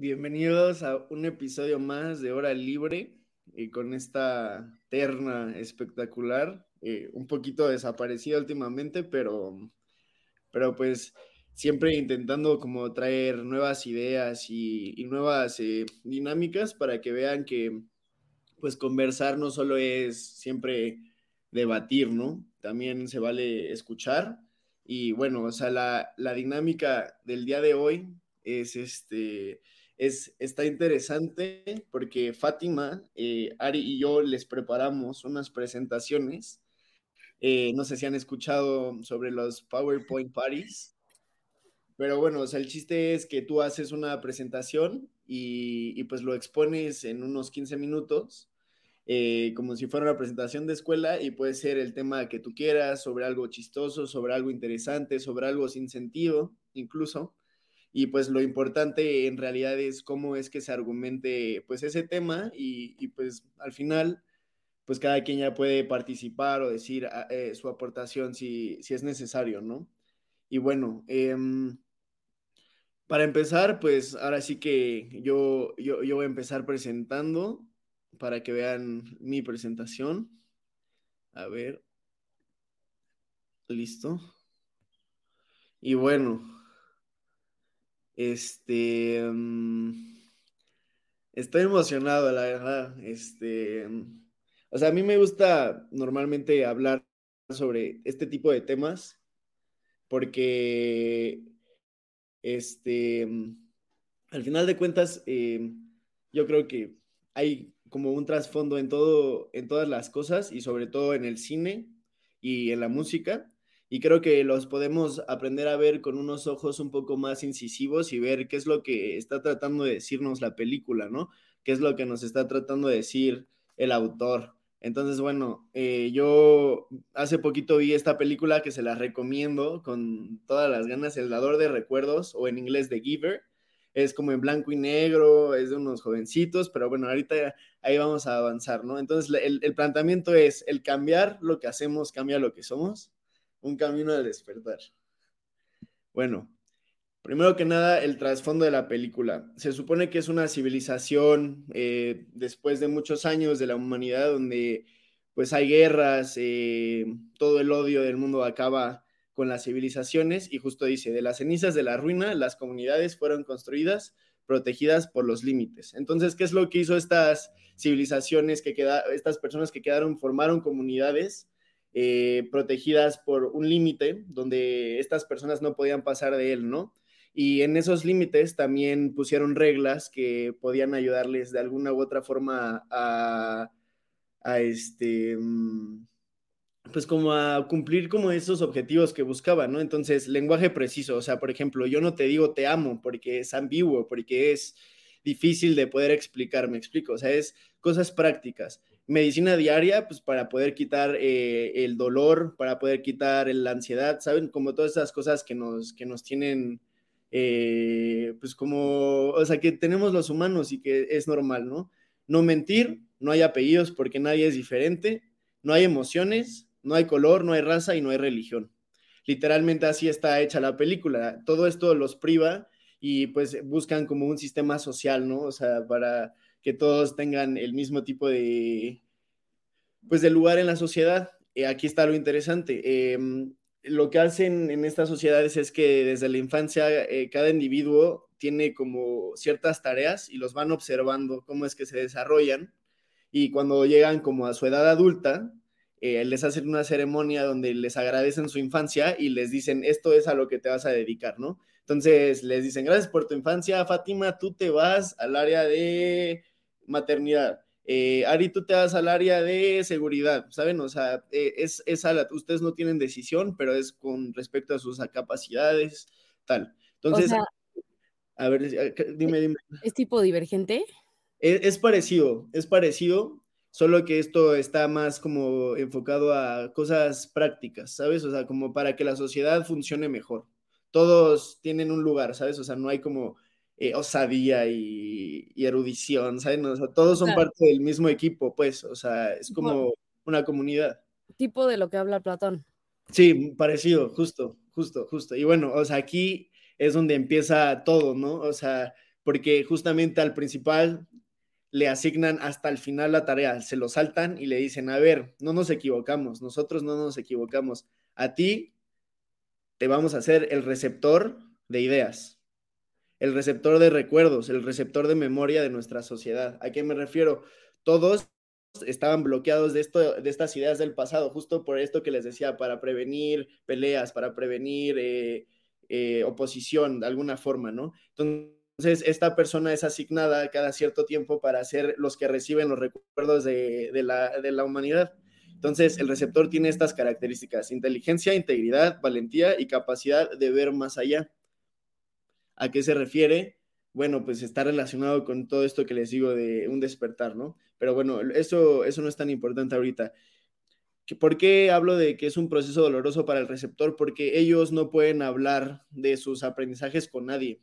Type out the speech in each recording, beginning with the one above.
Bienvenidos a un episodio más de Hora Libre y con esta terna espectacular, eh, un poquito desaparecida últimamente, pero, pero pues siempre intentando como traer nuevas ideas y, y nuevas eh, dinámicas para que vean que pues conversar no solo es siempre debatir, ¿no? También se vale escuchar. Y bueno, o sea, la, la dinámica del día de hoy es este es, está interesante porque Fátima, eh, Ari y yo les preparamos unas presentaciones. Eh, no sé si han escuchado sobre los PowerPoint Parties, pero bueno, el chiste es que tú haces una presentación y, y pues lo expones en unos 15 minutos, eh, como si fuera una presentación de escuela y puede ser el tema que tú quieras, sobre algo chistoso, sobre algo interesante, sobre algo sin sentido, incluso y pues lo importante en realidad es cómo es que se argumente pues ese tema y, y pues al final pues cada quien ya puede participar o decir ah, eh, su aportación si, si, es necesario, ¿no? Y bueno, eh, para empezar, pues ahora sí que yo, yo, yo voy a empezar presentando para que vean mi presentación. A ver. Listo. Y bueno, este. Um, estoy emocionado, la verdad. Este. O sea, a mí me gusta normalmente hablar sobre este tipo de temas porque. Este. Al final de cuentas, eh, yo creo que hay como un trasfondo en todo, en todas las cosas y sobre todo en el cine y en la música y creo que los podemos aprender a ver con unos ojos un poco más incisivos y ver qué es lo que está tratando de decirnos la película, ¿no? ¿Qué es lo que nos está tratando de decir el autor? Entonces, bueno, eh, yo hace poquito vi esta película que se la recomiendo con todas las ganas, El dador de recuerdos o en inglés The Giver. Es como en blanco y negro, es de unos jovencitos, pero bueno, ahorita ahí vamos a avanzar, ¿no? Entonces, el, el planteamiento es, el cambiar lo que hacemos cambia lo que somos un camino al despertar. Bueno, primero que nada, el trasfondo de la película. Se supone que es una civilización eh, después de muchos años de la humanidad donde pues hay guerras, eh, todo el odio del mundo acaba con las civilizaciones y justo dice, de las cenizas de la ruina, las comunidades fueron construidas, protegidas por los límites. Entonces, ¿qué es lo que hizo estas civilizaciones que estas personas que quedaron, formaron comunidades eh, protegidas por un límite donde estas personas no podían pasar de él, ¿no? Y en esos límites también pusieron reglas que podían ayudarles de alguna u otra forma a, a este, mm, pues como a cumplir como esos objetivos que buscaban, ¿no? Entonces, lenguaje preciso, o sea, por ejemplo, yo no te digo te amo porque es ambiguo, porque es difícil de poder explicar, me explico, o sea, es cosas prácticas medicina diaria, pues para poder quitar eh, el dolor, para poder quitar la ansiedad, ¿saben? Como todas esas cosas que nos, que nos tienen, eh, pues como, o sea, que tenemos los humanos y que es normal, ¿no? No mentir, no hay apellidos porque nadie es diferente, no hay emociones, no hay color, no hay raza y no hay religión. Literalmente así está hecha la película. Todo esto los priva y pues buscan como un sistema social, ¿no? O sea, para que todos tengan el mismo tipo de, pues, de lugar en la sociedad. Eh, aquí está lo interesante. Em, lo que hacen en estas sociedades es que desde la infancia eh, cada individuo tiene como ciertas tareas y los van observando cómo es que se desarrollan y cuando llegan como a su edad adulta, eh, les hacen una ceremonia donde les agradecen su infancia y les dicen, esto es a lo que te vas a dedicar, ¿no? Entonces les dicen, gracias por tu infancia, Fátima, tú te vas al área de maternidad. Eh, Ari, tú te vas al área de seguridad, ¿saben? O sea, eh, es, es a ustedes no tienen decisión, pero es con respecto a sus capacidades, tal. Entonces, a ver, dime, dime. ¿Es tipo divergente? Es, parecido, es parecido, solo que esto está más como enfocado a cosas prácticas, ¿sabes? O sea, como para que la sociedad funcione mejor. Todos tienen un lugar, ¿sabes? O sea, no hay como eh, osadía y, erudición, ¿sabes? O sea, todos son parte del mismo equipo, pues, o sea, es como una comunidad. Tipo de lo que habla Platón. Sí, parecido, justo, justo, justo. Y bueno, o sea, aquí es donde empieza todo, ¿no? O sea, porque justamente al principal le asignan hasta el final la tarea, se lo saltan y le dicen, a ver, no nos equivocamos, nosotros no nos equivocamos, a ti te vamos a hacer el receptor de ideas, el receptor de recuerdos, el receptor de memoria de nuestra sociedad. ¿A qué me refiero? Todos estaban bloqueados de, esto, de estas ideas del pasado, justo por esto que les decía, para prevenir peleas, para prevenir eh, eh, oposición de alguna forma, ¿no? Entonces, esta persona es asignada cada cierto tiempo para ser los que reciben los recuerdos de, la, humanidad. Entonces, el receptor tiene estas características, inteligencia, integridad, valentía y capacidad de ver más allá. ¿A qué se refiere? Bueno, pues está relacionado con todo esto que les digo de un despertar, ¿no? Pero bueno, eso, eso no es tan importante ahorita. ¿Por qué hablo de que es un proceso doloroso para el receptor? Porque ellos no pueden hablar de sus aprendizajes con nadie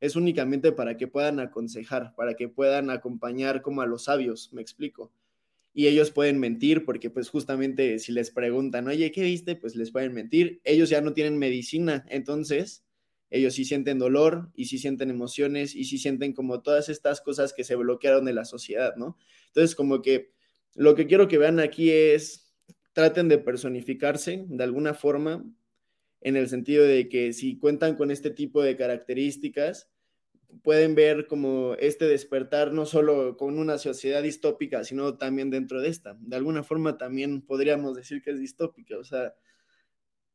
es únicamente para que puedan aconsejar, para que puedan acompañar como a los sabios, me explico. Y ellos pueden mentir porque pues justamente si les preguntan, oye, ¿qué viste? Pues les pueden mentir. Ellos ya no tienen medicina, entonces ellos sí sienten dolor y sí sienten emociones y sí sienten como todas estas cosas que se bloquearon de la sociedad, ¿no? Entonces como que lo que quiero que vean aquí es, traten de personificarse de alguna forma en el sentido de que si cuentan con este tipo de características, pueden ver como este despertar no solo con una sociedad distópica, sino también dentro de esta. De alguna forma también podríamos decir que es distópica, o sea,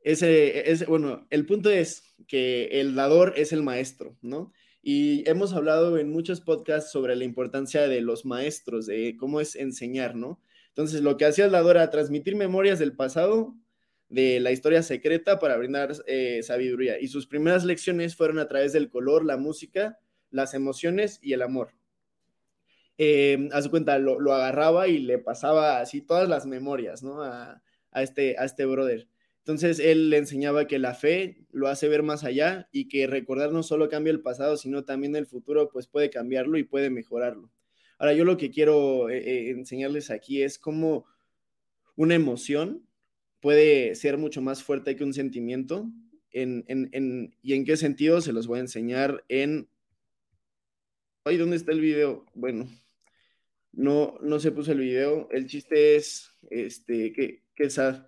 ese, ese, bueno, el punto es que el dador es el maestro, ¿no? Y hemos hablado en muchos podcasts sobre la importancia de los maestros, de cómo es enseñar, ¿no? Entonces, lo que hacía el dador era transmitir memorias del pasado de la historia secreta para brindar eh, sabiduría. Y sus primeras lecciones fueron a través del color, la música, las emociones y el amor. Eh, a su cuenta, lo, agarraba y le pasaba así todas las memorias, ¿no? A, este, a este brother. Entonces él le enseñaba que la fe lo hace ver más allá y que recordar no solo cambia el pasado, sino también el futuro, pues puede cambiarlo y puede mejorarlo. Ahora yo lo que quiero eh, enseñarles aquí es cómo una emoción puede ser mucho más fuerte que un sentimiento. En, ¿Y en qué sentido? Se los voy a enseñar en... Ay, ¿dónde está el video? Bueno, no, no se puso el video. El chiste es, este, que, que sad.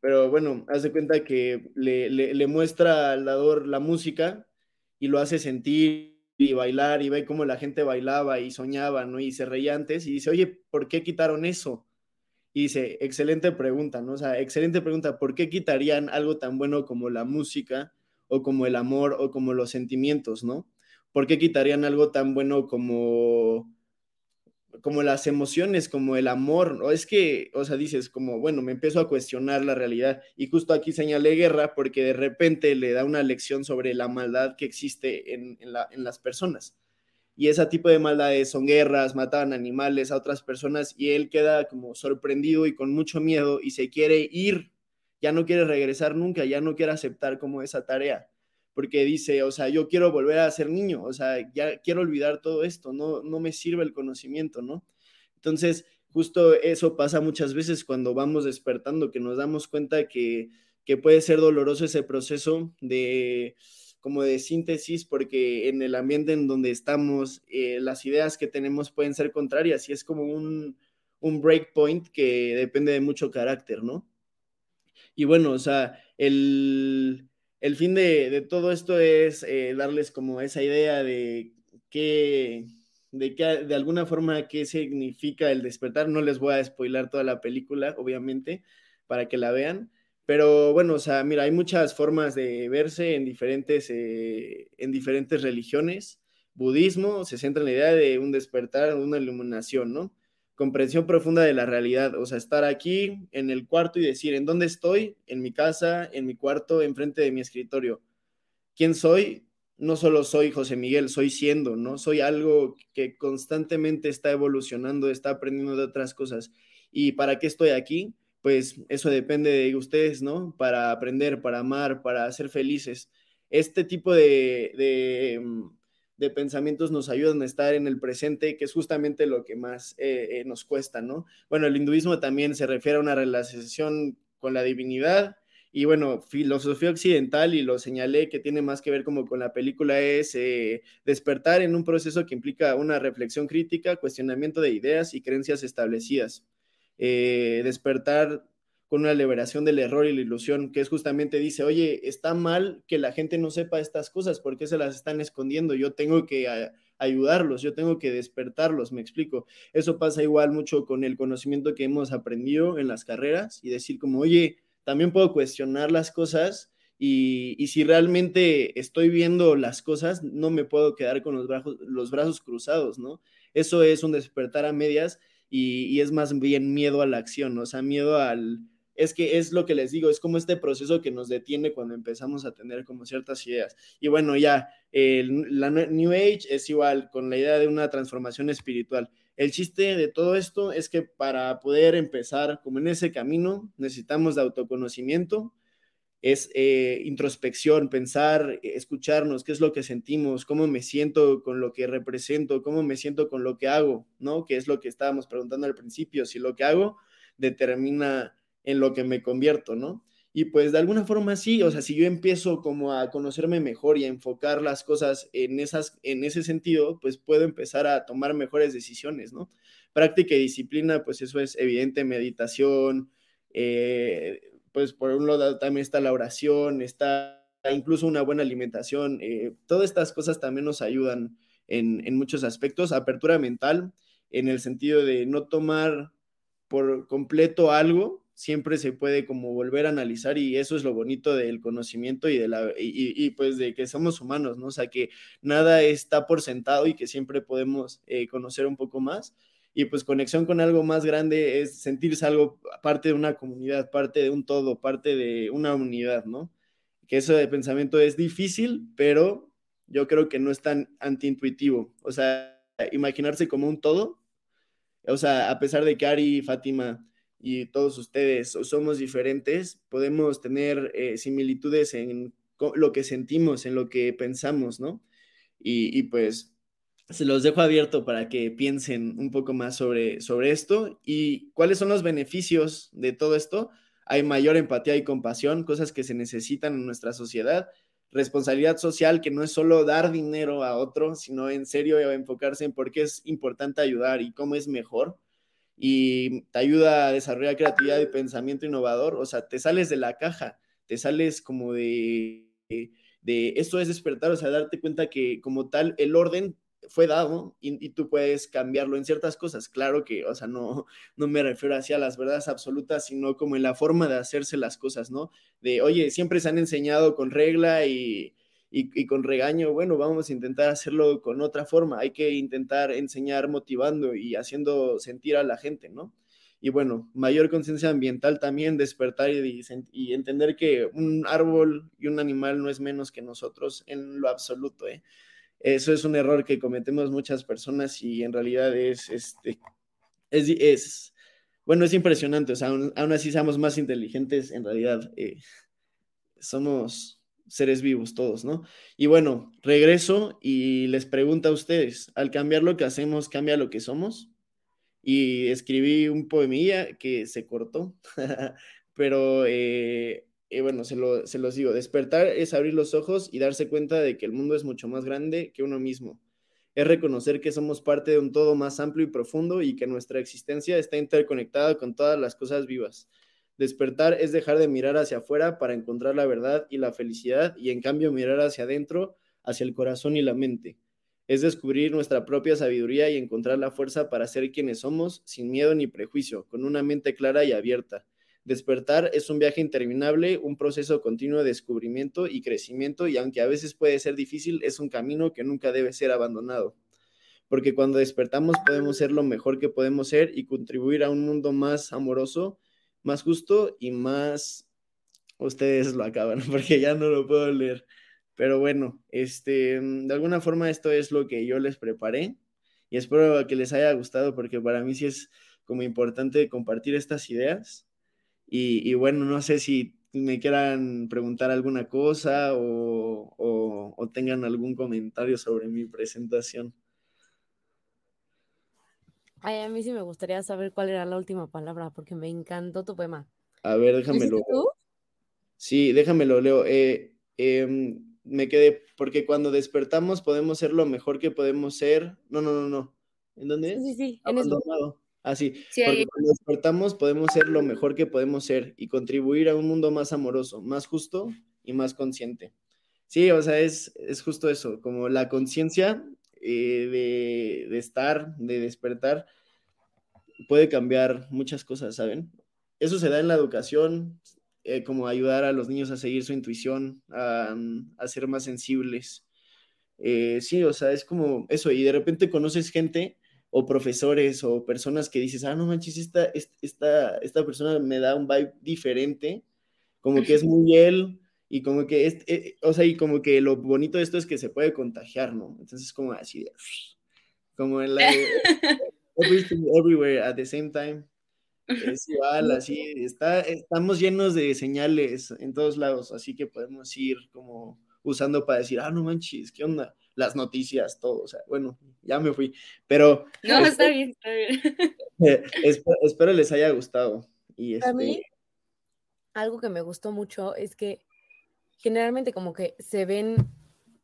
Pero bueno, haz de cuenta que le, le, muestra al dador la música y lo hace sentir y bailar y ve cómo la gente bailaba y soñaba, ¿no? Y se reía antes y dice, oye, ¿por qué quitaron eso? Y dice, excelente pregunta, ¿no? O sea, excelente pregunta, ¿por qué quitarían algo tan bueno como la música o como el amor o como los sentimientos, ¿no? ¿Por qué quitarían algo tan bueno como como las emociones, como el amor, o es que, o sea, dices como, bueno, me empiezo a cuestionar la realidad y justo aquí señalé guerra porque de repente le da una lección sobre la maldad que existe en, en las personas. Y ese tipo de maldades son guerras, matan animales a otras personas y él queda como sorprendido y con mucho miedo y se quiere ir, ya no quiere regresar nunca, ya no quiere aceptar como esa tarea, porque dice, o sea, yo quiero volver a ser niño, o sea, ya quiero olvidar todo esto, no, no me sirve el conocimiento, ¿no? Entonces, justo eso pasa muchas veces cuando vamos despertando, que nos damos cuenta que, que puede ser doloroso ese proceso de como de síntesis, porque en el ambiente en donde estamos, eh, las ideas que tenemos pueden ser contrarias y es como un, un breakpoint que depende de mucho carácter, ¿no? Y bueno, o sea, el, el fin de, todo esto es eh, darles como esa idea de qué, de que de alguna forma qué significa el despertar. No les voy a spoilar toda la película, obviamente, para que la vean. Pero bueno, o sea, mira, hay muchas formas de verse en diferentes, eh, en diferentes religiones. Budismo se centra en la idea de un despertar, una iluminación, ¿no? Comprensión profunda de la realidad, o sea, estar aquí en el cuarto y decir, ¿en dónde estoy? En mi casa, en mi cuarto, enfrente de mi escritorio. ¿Quién soy? no solo soy José Miguel, soy siendo, ¿no? Soy algo que constantemente está evolucionando, está aprendiendo de otras cosas. ¿Y para qué estoy aquí? Pues eso depende de ustedes, ¿no? Para aprender, para amar, para ser felices. Este tipo de, de, mm, pensamientos nos ayudan a estar en el presente, que es justamente lo que más eh, eh, nos cuesta, ¿no? Bueno, el hinduismo también se refiere a una relación con la divinidad, y bueno, filosofía occidental, y lo señalé que tiene más que ver como con la película, es eh, despertar en un proceso que implica una reflexión crítica, cuestionamiento de ideas y creencias establecidas. Despertar con una liberación del error y la ilusión, que es justamente dice, oye, está mal que la gente no sepa estas cosas, ¿por qué se las están escondiendo? Yo tengo que ayudarlos, yo tengo que despertarlos, me explico. Eso pasa igual mucho con el conocimiento que hemos aprendido en las carreras y decir como, oye, también puedo cuestionar las cosas y, si realmente estoy viendo las cosas, no me puedo quedar con los brazos, los brazos cruzados, ¿no? Eso es un despertar a medias y, es más bien miedo a la acción, o sea, miedo al... Es que es lo que les digo, es como este proceso que nos detiene cuando empezamos a tener como ciertas ideas. Y bueno, ya, la New Age es igual, con la idea de una transformación espiritual. El chiste de todo esto es que para poder empezar como en ese camino necesitamos de autoconocimiento, es eh, introspección, pensar, escucharnos, qué es lo que sentimos, cómo me siento con lo que represento, cómo me siento con lo que hago, ¿no? Que es lo que estábamos preguntando al principio, si lo que hago determina en lo que me convierto, ¿no? Y pues de alguna forma sí, o sea, si yo empiezo como a conocerme mejor y a enfocar las cosas en, esas, en ese sentido, pues puedo empezar a tomar mejores decisiones, ¿no? Práctica y disciplina, pues eso es evidente, meditación, eh, pues por un lado también está la oración, está incluso una buena alimentación, eh, todas estas cosas también nos ayudan en, en muchos aspectos, apertura mental, en el sentido de no tomar por completo algo, siempre se puede como volver a analizar y eso es lo bonito del conocimiento y de la y, pues de que somos humanos, ¿no? O sea, que nada está por sentado y que siempre podemos eh, conocer un poco más. Y pues conexión con algo más grande es sentirse algo parte de una comunidad, parte de un todo, parte de una unidad, ¿no? Que eso de pensamiento es difícil, pero yo creo que no es tan antiintuitivo. O sea, imaginarse como un todo. O sea, a pesar de que Ari y Fátima y todos ustedes somos diferentes, podemos tener eh, similitudes en lo que sentimos, en lo que pensamos, ¿no? Y, pues se los dejo abierto para que piensen un poco más sobre, sobre esto y cuáles son los beneficios de todo esto. Hay mayor empatía y compasión, cosas que se necesitan en nuestra sociedad. Responsabilidad social, que no es solo dar dinero a otro, sino en serio enfocarse en por qué es importante ayudar y cómo es mejor y te ayuda a desarrollar creatividad y pensamiento innovador, o sea, te sales de la caja, te sales como de, de, esto es despertar, o sea, darte cuenta que como tal el orden fue dado y, tú puedes cambiarlo en ciertas cosas. Claro que, o sea, no, no me refiero hacia las verdades absolutas, sino como en la forma de hacerse las cosas, ¿no? De, oye, siempre se han enseñado con regla y, y, con regaño, bueno, vamos a intentar hacerlo con otra forma, hay que intentar enseñar motivando y haciendo sentir a la gente, ¿no? Y bueno, mayor conciencia ambiental también, despertar y, y, entender que un árbol y un animal no es menos que nosotros en lo absoluto, ¿eh? Eso es un error que cometemos muchas personas y en realidad es, este, es, es bueno, es impresionante, o sea, aún, así seamos más inteligentes, en realidad eh, somos, seres vivos todos, ¿no? Y bueno, regreso y les pregunto a ustedes, al cambiar lo que hacemos, ¿cambia lo que somos? Y escribí un poemilla que se cortó, pero eh, eh, bueno, se, lo, se los digo, despertar es abrir los ojos y darse cuenta de que el mundo es mucho más grande que uno mismo. Es reconocer que somos parte de un todo más amplio y profundo y que nuestra existencia está interconectada con todas las cosas vivas Despertar es dejar de mirar hacia afuera para encontrar la verdad y la felicidad y en cambio mirar hacia adentro, hacia el corazón y la mente. Es descubrir nuestra propia sabiduría y encontrar la fuerza para ser quienes somos, sin miedo ni prejuicio, con una mente clara y abierta. Despertar es un viaje interminable, un proceso continuo de descubrimiento y crecimiento y aunque a veces puede ser difícil, es un camino que nunca debe ser abandonado. Porque cuando despertamos podemos ser lo mejor que podemos ser y contribuir a un mundo más amoroso, más justo y más... Ustedes lo acaban porque ya no lo puedo leer. Pero bueno, este, de alguna forma esto es lo que yo les preparé y espero que les haya gustado porque para mí sí es como importante compartir estas ideas y, bueno, no sé si me quieran preguntar alguna cosa o, o, tengan algún comentario sobre mi presentación. Ay, a mí sí me gustaría saber cuál era la última palabra, porque me encantó tu poema. A ver, déjamelo. Tú? Sí, déjamelo, Leo. Eh, em, me quedé, porque cuando despertamos podemos ser lo mejor que podemos ser. No, no, no, no. ¿En dónde Sí, sí, en eso. Así, porque cuando despertamos podemos ser lo mejor que podemos ser y contribuir a un mundo más amoroso, más justo y más consciente. Sí, o sea, es, es justo eso, como la conciencia eh, de, estar, de despertar, puede cambiar muchas cosas, ¿saben? Eso se da en la educación, eh, como ayudar a los niños a seguir su intuición, a, ser más sensibles. Eh, sí, o sea, es como eso, y de repente conoces gente o profesores o personas que dices, ah, no manches, esta, esta, esta persona me da un vibe diferente, como que es muy él, y como que, es, eh, o sea, y como que lo bonito de esto es que se puede contagiar, ¿no? Entonces, como así, como en la... everything, everywhere, at the same time. Es igual, así, está, estamos llenos de señales en todos lados, así que podemos ir como usando para decir, ah, no manches, ¿qué onda? las noticias, todo, o sea, bueno, ya me fui, pero... No, está bien, está bien. espero, les haya gustado. Y A mí, este algo que me gustó mucho es que generalmente como que se ven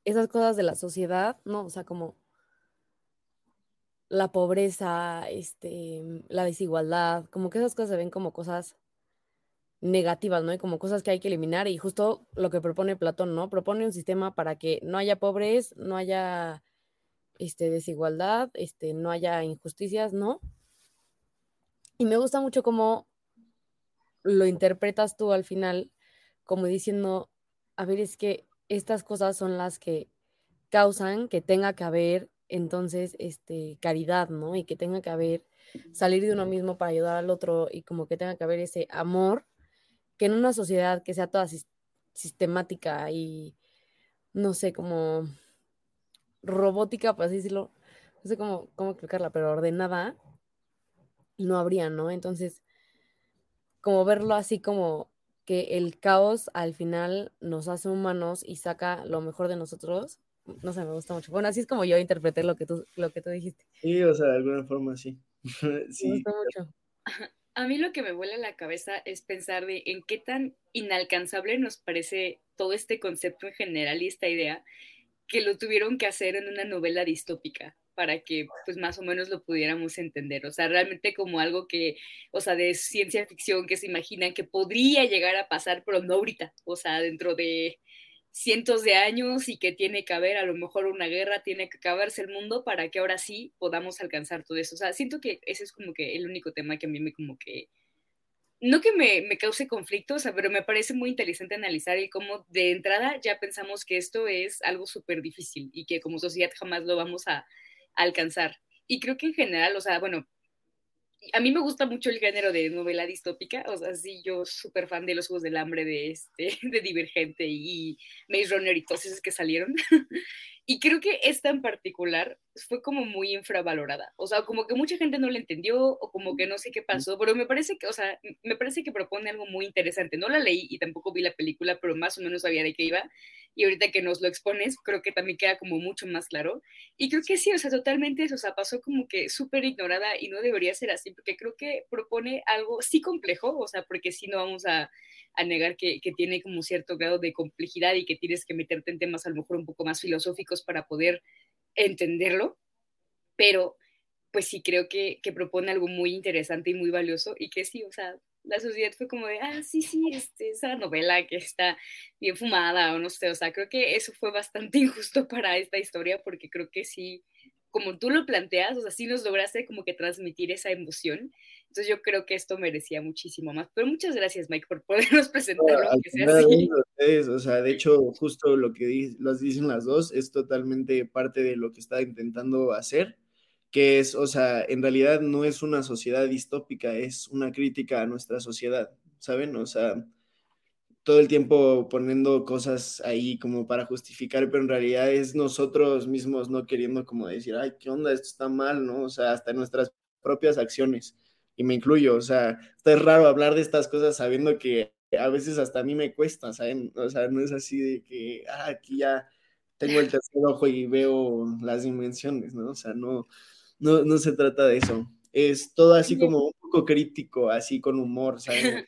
esas cosas de la sociedad, ¿no? O sea, como la pobreza, este, la desigualdad, como que esas cosas se ven como cosas negativas, ¿no? Y como cosas que hay que eliminar y justo lo que propone Platón, ¿no? Propone un sistema para que no haya pobres, no haya este, desigualdad, este, no haya injusticias, ¿no? Y me gusta mucho cómo lo interpretas tú al final, como diciendo, a ver, es que estas cosas son las que causan que tenga que haber entonces este, caridad, ¿no? Y que tenga que haber salir de uno mismo para ayudar al otro y como que tenga que haber ese amor que en una sociedad que sea toda sistemática y, no sé, como robótica, por así decirlo, no sé cómo, cómo explicarla, pero ordenada, no habría, ¿no? Entonces, como verlo así como que el caos al final nos hace humanos y saca lo mejor de nosotros, no sé, me gusta mucho. Bueno, así es como yo interpreté lo que tú, lo que tú dijiste. Sí, o sea, de alguna forma sí. sí. Me gusta mucho. A mí lo que me vuela la cabeza es pensar de en qué tan inalcanzable nos parece todo este concepto en general y esta idea que lo tuvieron que hacer en una novela distópica para que pues más o menos lo pudiéramos entender, o sea, realmente como algo que, o sea, de ciencia ficción que se imaginan que podría llegar a pasar, pero no ahorita, o sea, dentro de cientos de años y que tiene que haber a lo mejor una guerra, tiene que acabarse el mundo para que ahora sí podamos alcanzar todo eso. O sea, siento que ese es como que el único tema que a mí me como que, no que me, me cause conflicto, o sea, pero me parece muy interesante analizar y cómo de entrada ya pensamos que esto es algo súper difícil y que como sociedad jamás lo vamos a, a alcanzar. Y creo que en general, o sea, bueno, a mí me gusta mucho el género de novela distópica, o sea, sí, yo súper fan de los Juegos del Hambre, de, este, de Divergente y Maze Runner y todos esos que salieron. y creo que esta en particular fue como muy infravalorada, o sea, como que mucha gente no la entendió o como que no sé qué pasó, pero me parece que, o sea, me parece que propone algo muy interesante. No la leí y tampoco vi la película, pero más o menos sabía de qué iba y ahorita que nos lo expones, creo que también queda como mucho más claro. Y creo que sí, o sea, totalmente eso, o sea, pasó como que súper ignorada y no debería ser así, porque creo que propone algo sí complejo, o sea, porque sí no vamos a, a negar que, que, tiene como cierto grado de complejidad y que tienes que meterte en temas a lo mejor un poco más filosóficos para poder entenderlo, pero pues sí creo que, que propone algo muy interesante y muy valioso y que sí, o sea, la sociedad fue como de, ah, sí, sí, este, esa novela que está bien fumada o no sé, o sea, creo que eso fue bastante injusto para esta historia porque creo que sí, como tú lo planteas, o sea, sí nos lograste como que transmitir esa emoción. Entonces yo creo que esto merecía muchísimo más. Pero muchas gracias, Mike, por podernos presentarlo. que sea así. o sea, de hecho, justo lo que los dicen las dos es totalmente parte de lo que está intentando hacer que es, o sea, en realidad no es una sociedad distópica, es una crítica a nuestra sociedad, ¿saben? O sea, todo el tiempo poniendo cosas ahí como para justificar, pero en realidad es nosotros mismos no queriendo como decir, ay, ¿qué onda? Esto está mal, ¿no? O sea, hasta nuestras propias acciones, y me incluyo, o sea, está es raro hablar de estas cosas sabiendo que a veces hasta a mí me cuesta, ¿saben? O sea, no es así de que, ah, aquí ya tengo el tercer ojo y veo las dimensiones, ¿no? O sea, no, no, no se trata de eso. Es todo así como un poco crítico, así con humor, ¿sabes?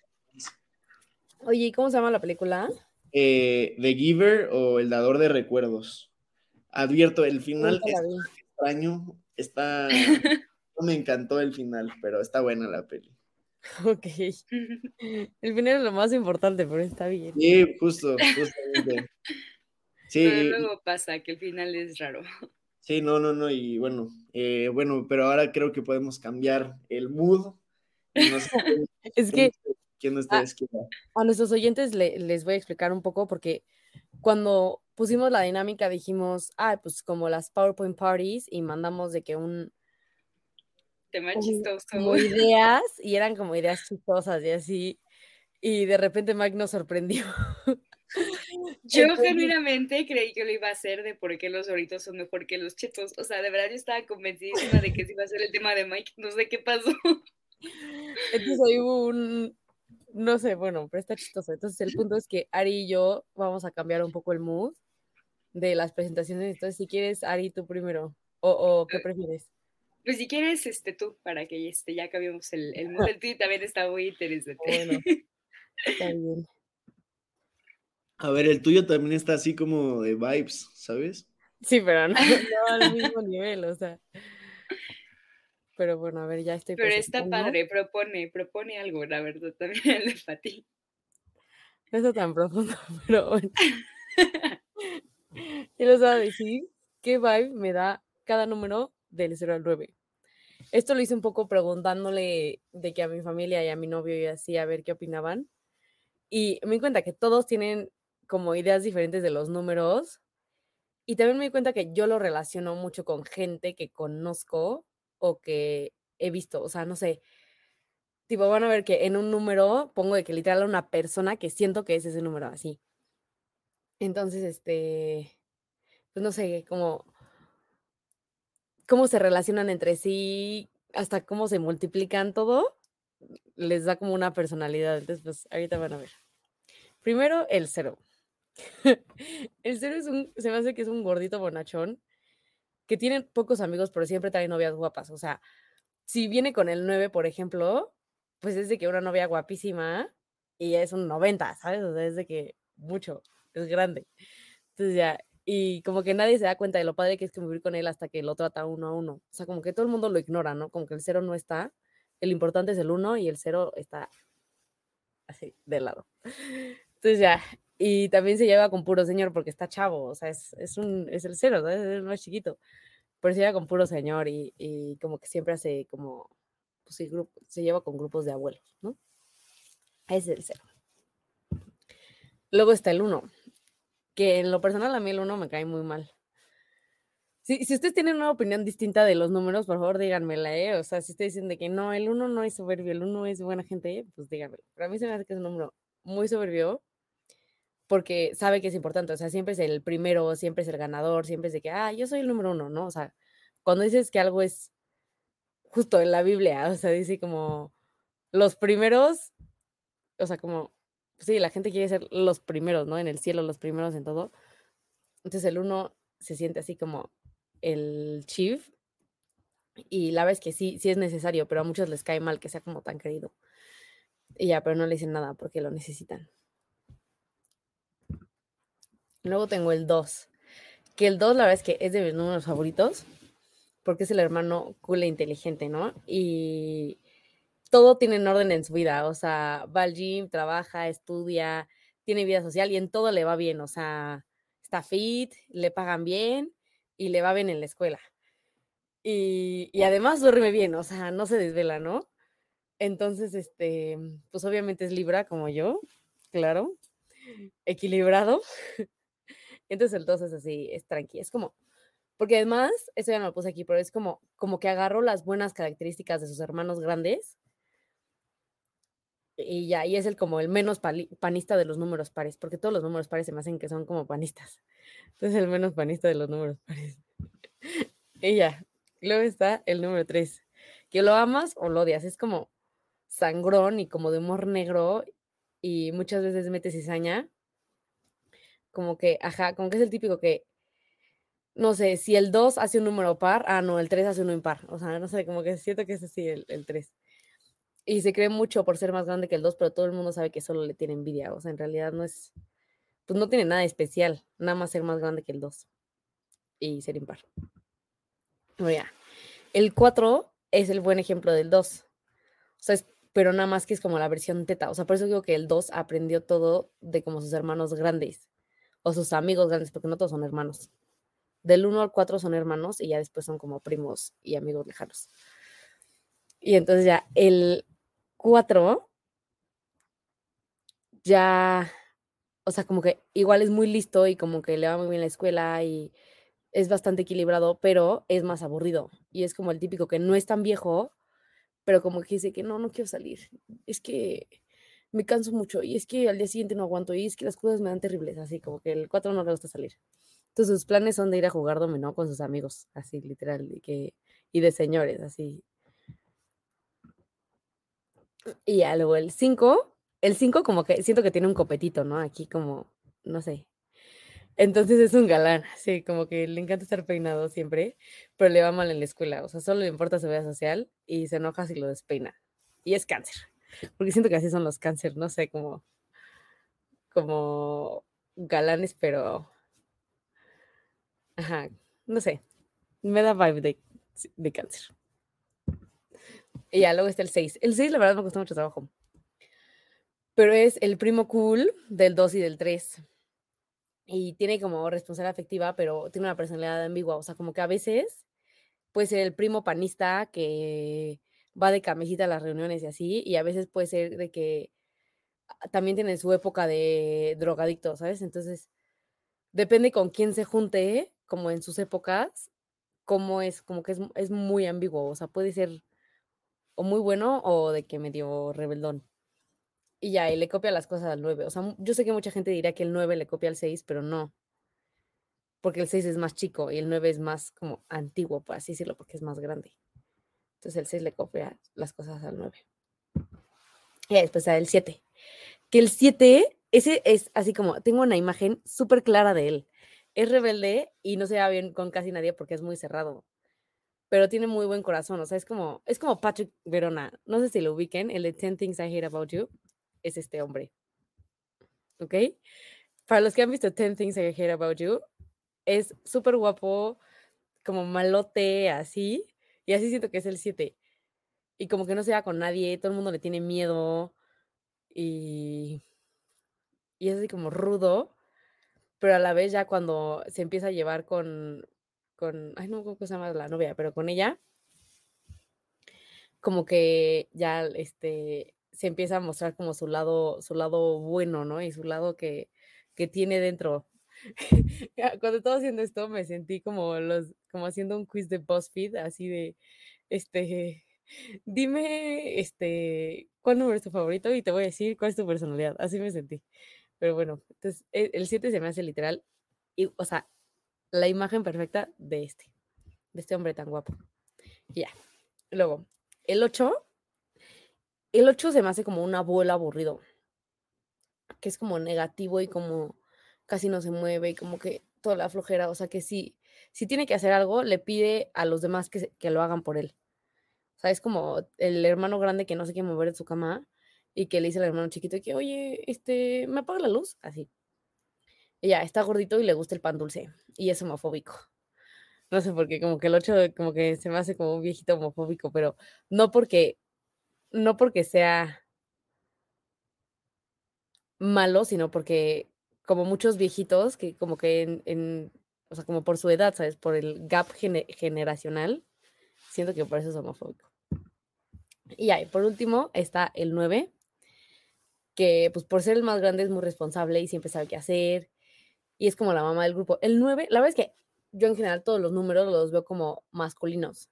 Oye, ¿y cómo se llama la película? Eh, The Giver o El Dador de Recuerdos. Advierto, el final es extraño, está... No me encantó el final, pero está buena la peli. Ok. El final es lo más importante, pero está bien. Sí, justo, justamente. Sí. Pero luego pasa que el final es raro. Sí, no, no, no, y bueno, eh, bueno, pero ahora creo que podemos cambiar el mood. es que a, a, nuestros oyentes les voy a explicar un poco porque cuando pusimos la dinámica dijimos, ah, pues como las PowerPoint parties y mandamos de que un tema chistoso. Como ideas y eran como ideas chistosas y así. Y de repente Mike nos sorprendió. Yo genuinamente creí que lo iba a hacer de por qué los doritos son mejor que los chetos. O sea, de verdad yo estaba convencidísima de que ese iba a ser el tema de Mike. No sé qué pasó. Entonces ahí hubo un, no sé, bueno, pero está chistoso. Entonces el punto es que Ari y yo vamos a cambiar un poco el mood de las presentaciones. Entonces si quieres, Ari, tú primero. ¿O, o qué prefieres? Pues si quieres, este, tú, para que este, ya cambiemos el, el mood. El tuyo también está muy interesante. Bueno, está bien. A ver, el tuyo también está así como de vibes, ¿sabes? Sí, pero no, al mismo nivel, o sea. Pero bueno, a ver, ya estoy. Pero está padre, propone, propone algo, la verdad, también el de Pati. No está tan profundo, pero bueno. Yo les voy a decir qué vibe me da cada número del 0 al 9. Esto lo hice un poco preguntándole de que a mi familia y a mi novio y así a ver qué opinaban. Y me di cuenta que todos tienen como ideas diferentes de los números. Y también me di cuenta que yo lo relaciono mucho con gente que conozco o que he visto. O sea, no sé. Tipo, van a ver que en un número pongo de que literal a una persona que siento que es ese número así. Entonces, este, pues no sé, como cómo se relacionan entre sí, hasta cómo se multiplican todo, les da como una personalidad. Entonces, pues ahorita van a ver. Primero, el cero. el cero es un, se me hace que es un gordito bonachón que tiene pocos amigos, pero siempre trae novias guapas. O sea, si viene con el 9, por ejemplo, pues es de que una novia guapísima y es un 90, ¿sabes? O sea, es de que mucho, es grande. Entonces ya, y como que nadie se da cuenta de lo padre que es convivir con él hasta que lo trata uno a uno. O sea, como que todo el mundo lo ignora, ¿no? Como que el cero no está, el importante es el uno y el cero está así, de lado. Entonces ya, y también se lleva con puro señor porque está chavo, o sea, es, es, un, es el cero, ¿no? es más chiquito. Pero se lleva con puro señor y, y como que siempre hace como, pues grupo, se lleva con grupos de abuelos, ¿no? Ese es el cero. Luego está el uno, que en lo personal a mí el uno me cae muy mal. Si, si ustedes tienen una opinión distinta de los números, por favor díganmela, ¿eh? O sea, si ustedes dicen de que no, el uno no es soberbio, el uno es buena gente, pues díganmelo. Pero a mí se me hace que es un número muy soberbio porque sabe que es importante, o sea, siempre es el primero, siempre es el ganador, siempre es de que, ah, yo soy el número uno, ¿no? O sea, cuando dices que algo es justo en la Biblia, o sea, dice como los primeros, o sea, como, sí, la gente quiere ser los primeros, ¿no? En el cielo, los primeros en todo. Entonces el uno se siente así como el chief y la vez que sí, sí es necesario, pero a muchos les cae mal que sea como tan querido. Y ya, pero no le dicen nada porque lo necesitan. Luego tengo el 2, que el 2 la verdad es que es de mis números favoritos, porque es el hermano cool e inteligente, ¿no? Y todo tiene en orden en su vida, o sea, va al gym, trabaja, estudia, tiene vida social y en todo le va bien, o sea, está fit, le pagan bien y le va bien en la escuela. Y, y además duerme bien, o sea, no se desvela, ¿no? Entonces, este, pues obviamente es Libra como yo, claro, equilibrado. Entonces el 2 es así, es tranqui, es como, porque además, eso ya no lo puse aquí, pero es como, como que agarro las buenas características de sus hermanos grandes y ya, y es el como el menos panista de los números pares, porque todos los números pares se me hacen que son como panistas. Entonces el menos panista de los números pares. y ya, luego está el número 3, que lo amas o lo odias, es como sangrón y como de humor negro y muchas veces mete cizaña. Como que, ajá, como que es el típico que, no sé, si el 2 hace un número par, ah, no, el 3 hace uno impar. O sea, no sé, como que siento que es así el, el 3. Y se cree mucho por ser más grande que el 2, pero todo el mundo sabe que solo le tiene envidia. O sea, en realidad no es, pues no tiene nada especial, nada más ser más grande que el 2 y ser impar. Mira, el 4 es el buen ejemplo del 2. O sea, es pero nada más que es como la versión teta. O sea, por eso digo que el 2 aprendió todo de como sus hermanos grandes o sus amigos grandes, porque no todos son hermanos. Del 1 al 4 son hermanos y ya después son como primos y amigos lejanos. Y entonces ya el 4 ya, o sea, como que igual es muy listo y como que le va muy bien la escuela y es bastante equilibrado, pero es más aburrido. Y es como el típico que no es tan viejo, pero como que dice que no, no quiero salir. Es que me canso mucho y es que al día siguiente no aguanto y es que las cosas me dan terribles, así como que el 4 no le gusta salir. Entonces sus planes son de ir a jugar dominó con sus amigos, así literal, y, que, y de señores, así. Y luego el 5, el 5 como que siento que tiene un copetito, ¿no? Aquí como, no sé, entonces es un galán, sí, como que le encanta estar peinado siempre, pero le va mal en la escuela, o sea, solo le importa su vida social y se enoja si lo despeina. Y es cáncer, porque siento que así son los cáncer, no sé, como, como galanes, pero, ajá, no sé, me da vibe de, de cáncer. Y ya, luego está el 6. El 6 la verdad me costó mucho trabajo, pero es el primo cool del 2 y del 3 y tiene como responsabilidad afectiva, pero tiene una personalidad ambigua. O sea, como que a veces puede ser el primo panista que va de camisita a las reuniones y así, y a veces puede ser de que ah, también tiene su época de drogadicto, ¿sabes? Entonces, depende con quién se junte, como en sus épocas, como es, como que es, es muy ambiguo. O sea, puede ser o muy bueno o de que medio rebeldón y ya, y le copia las cosas al 9. O sea, yo sé que mucha gente diría que el 9 le copia al 6, pero no. Porque el 6 es más chico y el 9 es más como antiguo, por así decirlo, porque es más grande. Entonces el 6 le copia las cosas al 9. Y después el 7. Que el 7, ese es así como, tengo una imagen súper clara de él. Es rebelde y no se va bien con casi nadie porque es muy cerrado. Pero tiene muy buen corazón. O sea, es como, es como Patrick Verona. No sé si lo ubiquen, el de 10 Things I Hate About You es este hombre. ¿Ok? Para los que han visto 10 Things I Hate About You, es súper guapo, como malote, así. Y así siento que es el 7. Y como que no se va con nadie, todo el mundo le tiene miedo. Y, y es así como rudo. Pero a la vez ya cuando se empieza a llevar con, con, ay no, ¿cómo se llama la novia? Pero con ella, como que ya, este, se empieza a mostrar como su lado, su lado bueno, ¿no? Y su lado que, que tiene dentro. Cuando estaba haciendo esto me sentí como los, como haciendo un quiz de BuzzFeed, así de, este, dime, este, cuál número es tu favorito y te voy a decir cuál es tu personalidad. Así me sentí. Pero bueno, entonces e, el 7 se me hace literal, y, o sea, la imagen perfecta de este, de este hombre tan guapo. Ya. Luego, el 8 el 8 se me hace como un abuelo aburrido, que es como negativo y como casi no se mueve y como que toda la flojera, o sea que si, si tiene que hacer algo, le pide a los demás que, que lo hagan por él. O sea, es como el hermano grande que no se quiere mover de su cama y que le dice al hermano chiquito que, oye, este, ¿me apaga la luz? Así. Y ya, está gordito y le gusta el pan dulce y es homofóbico. No sé por qué, como que el 8 como que se me hace como un viejito homofóbico, pero no porque no porque sea malo, sino porque como muchos viejitos que como que en, en o sea, como por su edad, ¿sabes? Por el gap generacional, siento que por eso es homofóbico. Y ahí, por último, está el 9, que pues por ser el más grande es muy responsable y siempre sabe qué hacer, y es como la mamá del grupo. El 9, la verdad es que yo en general todos los números los veo como masculinos,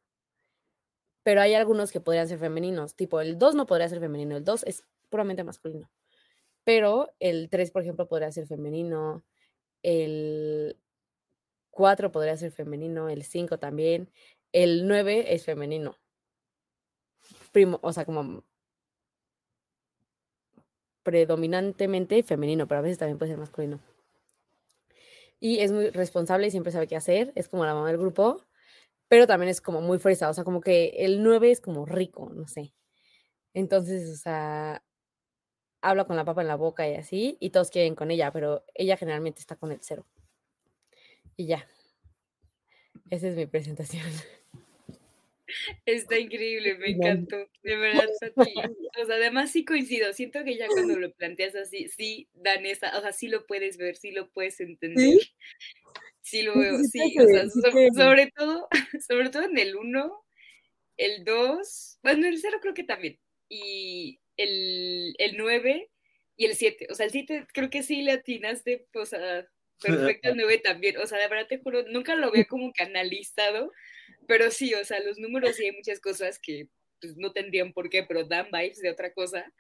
pero hay algunos que podrían ser femeninos, tipo el 2 no podría ser femenino, el 2 es puramente masculino, pero el 3, por ejemplo, podría ser femenino, el 4 podría ser femenino, el 5 también, el 9 es femenino. Primo, o sea, como predominantemente femenino, pero a veces también puede ser masculino. Y es muy responsable y siempre sabe qué hacer, es como la mamá del grupo, pero también es como muy fresa, o sea, como que el 9 es como rico, no sé. Entonces, o sea, habla con la papa en la boca y así, y todos quieren con ella, pero ella generalmente está con el cero. Y ya. Esa es mi presentación. Está increíble, me encantó. De verdad, Sati. O sea, además sí coincido. Siento que ya cuando lo planteas así, sí dan esa, o sea, sí lo puedes ver, sí lo puedes entender. Sí, lo veo, sí. O sea, sobre todo, sobre todo en el 1, el 2, bueno, el 0 creo que también. Y el, el 9 y el 7. O sea, el 7 creo que sí le atinaste, o sea, perfecto el 9 también. O sea, de verdad te juro, nunca lo había como canalizado, pero sí, o sea, los números sí hay muchas cosas que pues, no tendrían por qué, pero dan vibes de otra cosa.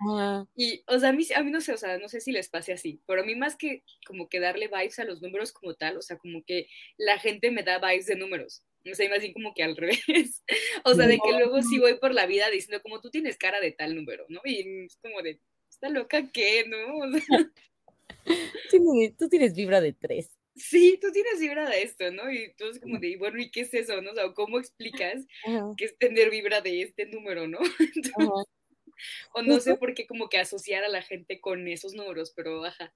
Y, o sea, a mí, a mí no sé, o sea, no sé si les pase así, pero a mí más que como que darle vibes a los números como tal, o sea, como que la gente me da vibes de números. O sea, más bien como que al revés. o sea, de que luego sí voy por la vida diciendo como tú tienes cara de tal número, ¿no? Y es como de, ¿está loca qué, no? O sea, tú tienes vibra de tres. Sí, tú tienes vibra de esto, ¿no? Y tú es como de, bueno, ¿y qué es eso, no? O sea, ¿cómo explicas qué es tener vibra de este número, no? o no sé por qué como que asociar a la gente con esos números, pero ajá.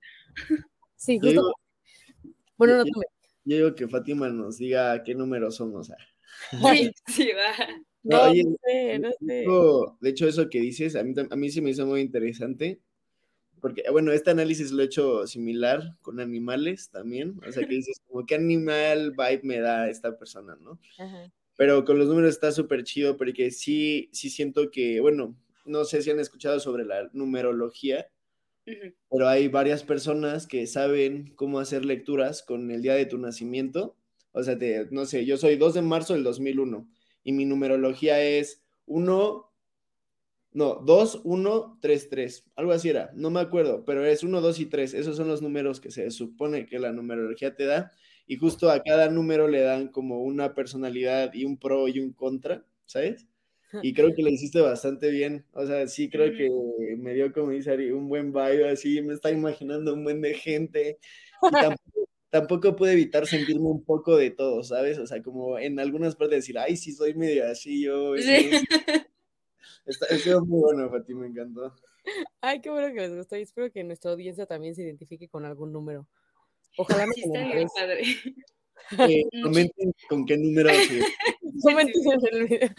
Sí, justo. bueno, no yo, yo digo que Fátima nos diga qué número somos. Sí, sí, va. No, no, sé, no sé. De hecho, eso que dices, a mí, a mí sí me hizo muy interesante porque, bueno, este análisis lo he hecho similar con animales también, o sea, que dices, como, ¿qué animal vibe me da esta persona, no? Pero con los números está súper chido porque sí, sí siento que, bueno, no sé si han escuchado sobre la numerología, pero hay varias personas que saben cómo hacer lecturas con el día de tu nacimiento. O sea, te, no sé, yo soy 2 de marzo del 2001 y mi numerología es 1, no, 2, 1, 3, 3. Algo así era. No me acuerdo, pero es 1, 2 y 3. Esos son los números que se supone que la numerología te da. Y justo a cada número le dan como una personalidad y un pro y un contra, ¿sabes? Y creo que lo hiciste bastante bien. O sea, sí creo que me dio, como dice Ari, un buen vibe así. Me está imaginando un buen de gente. Y tampoco, tampoco pude evitar sentirme un poco de todo, ¿sabes? O sea, como en algunas partes decir, ay, sí, soy medio así yo. Sí. Está, sido muy bueno, Fati, me encantó. Ay, qué bueno que les gustó y espero que nuestra audiencia también se identifique con algún número. Ojalá sí, está bien padre. Eh, comenten con qué número. En el video.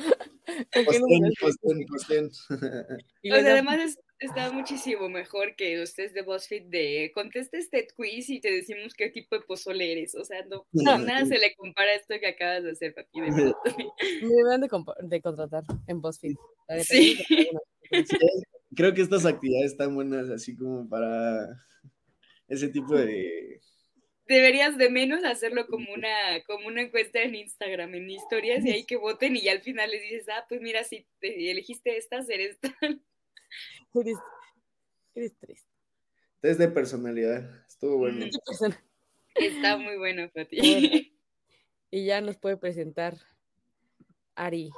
Y o sea, además está muchísimo mejor que ustedes de BuzzFeed de contesta este quiz y te decimos qué tipo de pozole eres. O sea, no, nada se le compara a esto que acabas de hacer, de verdad. Me deben de, de, contratar en BuzzFeed. Sí. Creo que estas actividades están buenas así como para ese tipo de deberías de menos hacerlo como una, como una encuesta en Instagram, en historias, y ahí que voten y ya al final les dices, ah, pues mira, si te elegiste estas, eres tal. Eres, eres tres. Test de personalidad. Estuvo bueno. Está muy bueno, Pati. Y ya nos puede presentar Ari,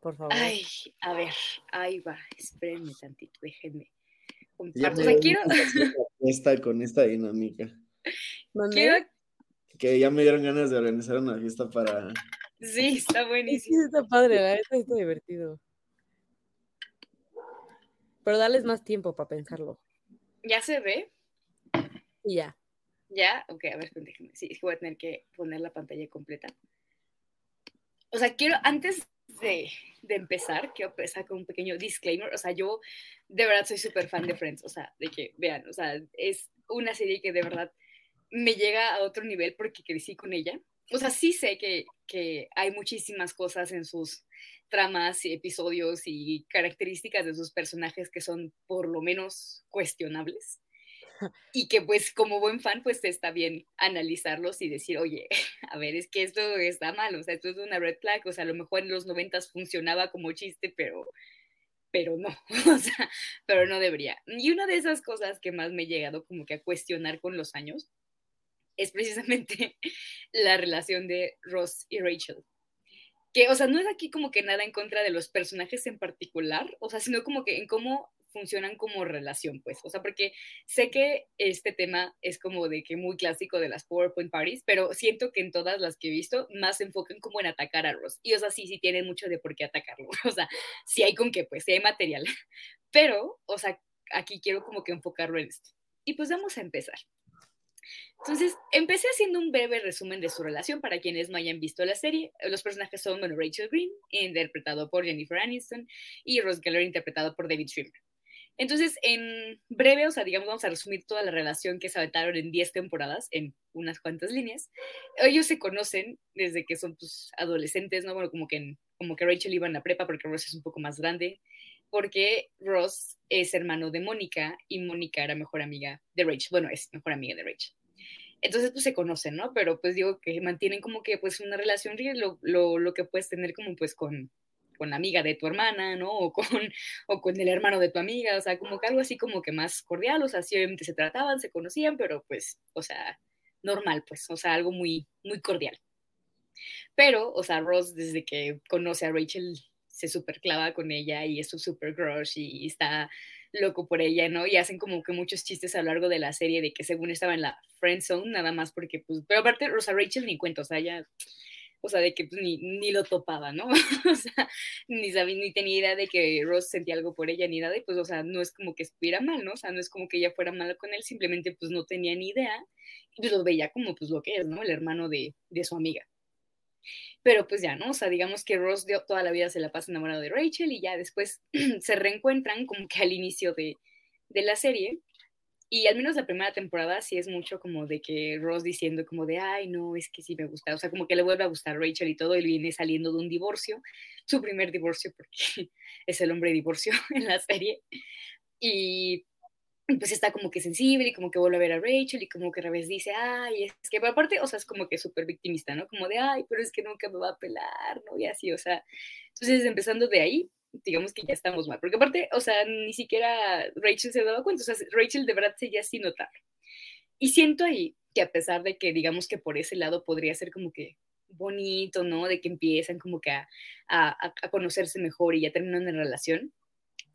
por favor. Ay, a ver, ahí va. Espérenme tantito, déjenme. Ya quiero... Esta, con esta dinámica. Que ya me dieron ganas de organizar una fiesta para. Sí, está buenísimo. Sí, está padre, la está divertido. Pero dales más tiempo para pensarlo. ¿Ya se ve? Y ya. ¿Ya? Ok, a ver, déjame. Sí, es que voy a tener que poner la pantalla completa. O sea, quiero, antes de, de empezar, quiero empezar con un pequeño disclaimer. O sea, yo de verdad soy súper fan de Friends. O sea, de que vean, o sea, es una serie que de verdad me llega a otro nivel porque crecí con ella. O sea, sí sé que, que hay muchísimas cosas en sus tramas y episodios y características de sus personajes que son por lo menos cuestionables y que pues como buen fan pues está bien analizarlos y decir, oye, a ver, es que esto está mal, o sea, esto es una red flag, o sea, a lo mejor en los noventas funcionaba como chiste, pero, pero no, o sea, pero no debería. Y una de esas cosas que más me he llegado como que a cuestionar con los años es precisamente la relación de Ross y Rachel. Que, o sea, no es aquí como que nada en contra de los personajes en particular, o sea, sino como que en cómo funcionan como relación, pues, o sea, porque sé que este tema es como de que muy clásico de las PowerPoint parties, pero siento que en todas las que he visto más se enfocan como en atacar a Ross. Y, o sea, sí, sí tienen mucho de por qué atacarlo, o sea, sí hay con qué, pues, sí hay material. Pero, o sea, aquí quiero como que enfocarlo en esto. Y pues vamos a empezar. Entonces, empecé haciendo un breve resumen de su relación para quienes no hayan visto la serie. Los personajes son bueno, Rachel Green, interpretado por Jennifer Aniston, y Ross Geller, interpretado por David Schwimmer. Entonces, en breve, o sea, digamos, vamos a resumir toda la relación que se aventaron en 10 temporadas, en unas cuantas líneas. Ellos se conocen desde que son pues, adolescentes, ¿no? Bueno, como que, como que Rachel iba en la prepa porque Ross es un poco más grande, porque Ross es hermano de Mónica y Mónica era mejor amiga de Rachel. Bueno, es mejor amiga de Rachel. Entonces, pues se conocen, ¿no? Pero pues digo que mantienen como que pues una relación, lo, lo, lo que puedes tener como pues con, con la amiga de tu hermana, ¿no? O con, o con el hermano de tu amiga, o sea, como que algo así como que más cordial, o sea, sí, obviamente se trataban, se conocían, pero pues, o sea, normal, pues, o sea, algo muy, muy cordial. Pero, o sea, Ross desde que conoce a Rachel se super clava con ella y es su super crush y está loco por ella, ¿no? Y hacen como que muchos chistes a lo largo de la serie de que según estaba en la friend zone, nada más porque, pues, pero aparte, o sea, Rachel ni cuenta, o sea, ya o sea, de que pues, ni, ni, lo topaba, ¿no? o sea, ni sabía, ni tenía idea de que Ross sentía algo por ella ni nada, y pues, o sea, no es como que estuviera mal, ¿no? O sea, no es como que ella fuera mala con él, simplemente pues no tenía ni idea, y pues lo veía como pues lo que es, ¿no? El hermano de, de su amiga. Pero pues ya, ¿no? O sea, digamos que Ross toda la vida se la pasa enamorado de Rachel y ya después se reencuentran como que al inicio de, de la serie y al menos la primera temporada sí es mucho como de que Ross diciendo como de, ay, no, es que sí me gusta. O sea, como que le vuelve a gustar Rachel y todo. Él viene saliendo de un divorcio, su primer divorcio, porque es el hombre divorcio en la serie. Y pues está como que sensible y como que vuelve a ver a Rachel y como que a revés dice, ay, es que, pero aparte, o sea, es como que súper victimista, ¿no? Como de, ay, pero es que nunca me va a pelar, ¿no? Y así, o sea, entonces empezando de ahí, digamos que ya estamos mal. Porque aparte, o sea, ni siquiera Rachel se daba cuenta, o sea, Rachel de verdad se ya sin notar. Y siento ahí que a pesar de que digamos que por ese lado podría ser como que bonito, ¿no? De que empiezan como que a, a, a conocerse mejor y ya terminan la relación,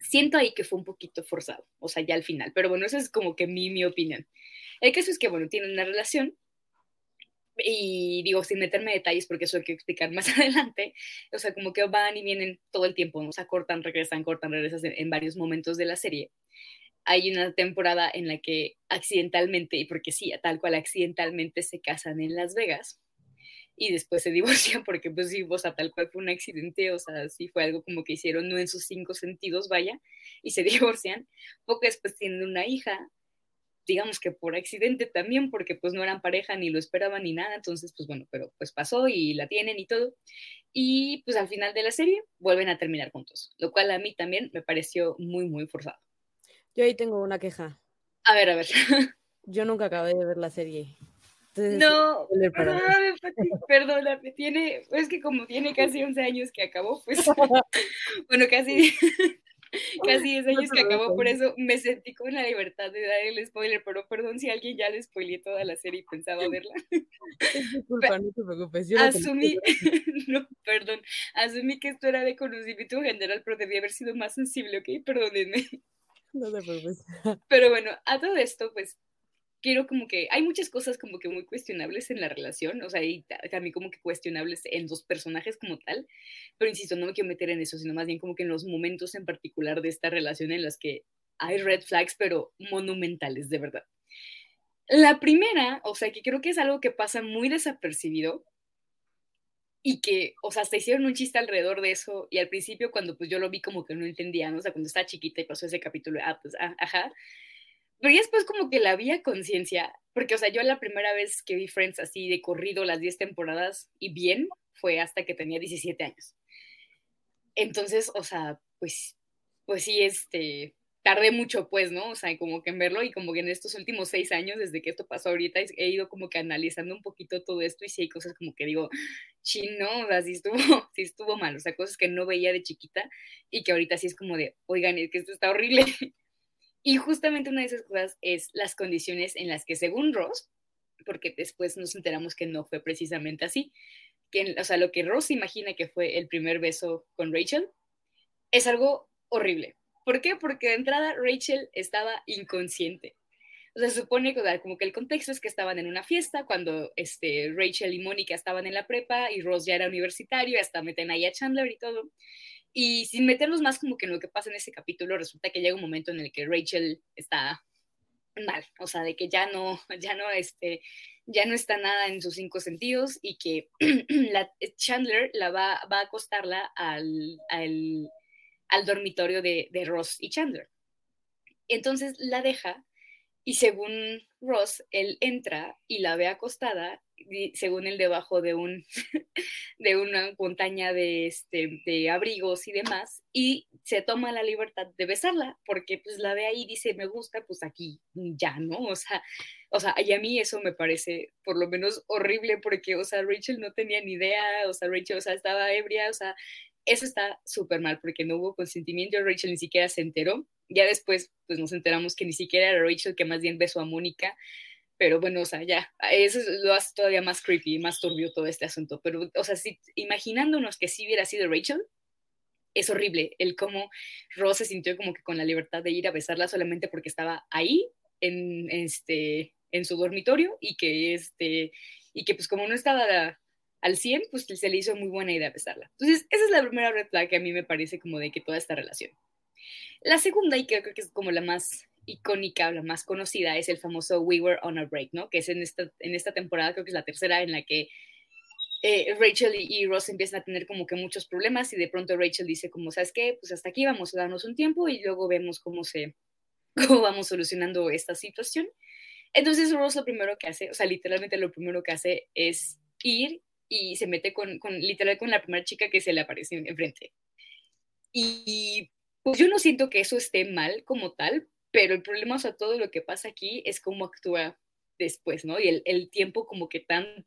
siento ahí que fue un poquito forzado, o sea, ya al final. Pero bueno, eso es como que mi, mi opinión. El caso es que, bueno, tienen una relación y digo, sin meterme detalles porque eso hay que explicar más adelante, o sea, como que van y vienen todo el tiempo, o sea, cortan, regresan, cortan, regresan en, varios momentos de la serie. Hay una temporada en la que accidentalmente, y porque sí, tal cual accidentalmente se casan en Las Vegas y después se divorcian porque pues sí, o sea, tal cual fue un accidente, o sea, sí fue algo como que hicieron no en sus cinco sentidos, vaya, y se divorcian. Poco después tienen una hija digamos que por accidente también, porque pues no eran pareja ni lo esperaban ni nada, entonces pues bueno, pero pues pasó y la tienen y todo. Y pues al final de la serie vuelven a terminar juntos, lo cual a mí también me pareció muy, muy forzado. Yo ahí tengo una queja. A ver, a ver. Yo nunca acabé de ver la serie. No, perdóname, perdóname, tiene, es que como tiene casi 11 años que acabó, pues, bueno, casi, casi 10 años que acabó, por eso me sentí con la libertad de dar el spoiler, pero perdón si alguien ya le spoileé toda la serie y pensaba verla. Es disculpa, no te preocupes. Yo asumí, no, perdón, asumí que esto era de conocimiento general, pero debía haber sido más sensible, ¿ok? Perdónenme. No te preocupes. Pero bueno, a todo esto, pues quiero como que hay muchas cosas como que muy cuestionables en la relación, o sea, y también como que cuestionables en dos personajes como tal, pero insisto, no me quiero meter en eso, sino más bien como que en los momentos en particular de esta relación en las que hay red flags, pero monumentales, de verdad. La primera, o sea, que creo que es algo que pasa muy desapercibido, y que, o sea, hasta hicieron un chiste alrededor de eso y al principio cuando pues yo lo vi como que no entendía, ¿no? O sea, cuando estaba chiquita y pasó ese capítulo, ah, pues, ah, ajá. Pero ya después como que la vi a conciencia, porque, o sea, yo la primera vez que vi Friends así de corrido las 10 temporadas y bien fue hasta que tenía 17 años. Entonces, o sea, pues, pues sí, este, tardé mucho, pues, ¿no? O sea, como que en verlo y como que en estos últimos seis años, desde que esto pasó ahorita, he ido como que analizando un poquito todo esto y sí hay cosas como que digo, chino, o sea, sí estuvo, sí estuvo mal, o sea, cosas que no veía de chiquita y que ahorita sí es como de, oigan, es que esto está horrible. Y justamente una de esas cosas es las condiciones en las que según Ross, porque después nos enteramos que no fue precisamente así, que, o sea, lo que Ross imagina que fue el primer beso con Rachel, es algo horrible. ¿Por qué? Porque de entrada Rachel estaba inconsciente. O sea, se supone que como que el contexto es que estaban en una fiesta cuando este, Rachel y Mónica estaban en la prepa y Ross ya era universitario, hasta meten ahí a Chandler y todo. Y sin meternos más como que en lo que pasa en ese capítulo, resulta que llega un momento en el que Rachel está mal, o sea, de que ya no, ya no, este, ya no está nada en sus cinco sentidos y que Chandler la va, va a acostarla al, al, al dormitorio de, de, Ross y Chandler. Entonces la deja y según Ross, él entra y la ve acostada, según él debajo de, un, de una montaña de, este, de abrigos y demás, y se toma la libertad de besarla, porque pues la ve ahí y dice, me gusta, pues aquí ya, ¿no? O sea, o sea, y a mí eso me parece por lo menos horrible, porque, o sea, Rachel no tenía ni idea, o sea, Rachel, o sea, estaba ebria, o sea, eso está súper mal, porque no hubo consentimiento, Rachel ni siquiera se enteró, ya después, pues nos enteramos que ni siquiera era Rachel, que más bien besó a Mónica, pero bueno, o sea, ya, eso lo hace todavía más creepy, más turbio todo este asunto, pero, o sea, si, imaginándonos que sí hubiera sido Rachel, es horrible el cómo Ross se sintió como que con la libertad de ir a besarla solamente porque estaba ahí en, este, en su dormitorio y que, este, y que pues como no estaba al 100, pues se le hizo muy buena idea besarla. Entonces, esa es la primera red flag que a mí me parece como de que toda esta relación. La segunda, y creo que es como la más icónica, la más conocida, es el famoso We Were on a Break, ¿no? Que es en esta, en esta temporada, creo que es la tercera, en la que eh, Rachel y, Ross empiezan a tener como que muchos problemas y de pronto Rachel dice como, ¿sabes qué? Pues hasta aquí vamos a darnos un tiempo y luego vemos cómo se, cómo vamos solucionando esta situación. Entonces Ross lo primero que hace, o sea, literalmente lo primero que hace es ir y se mete con, con literal con la primera chica que se le aparece enfrente. Y pues yo no siento que eso esté mal como tal, pero el problema, o sea, todo lo que pasa aquí es cómo actúa después, ¿no? Y el, tiempo como que tan,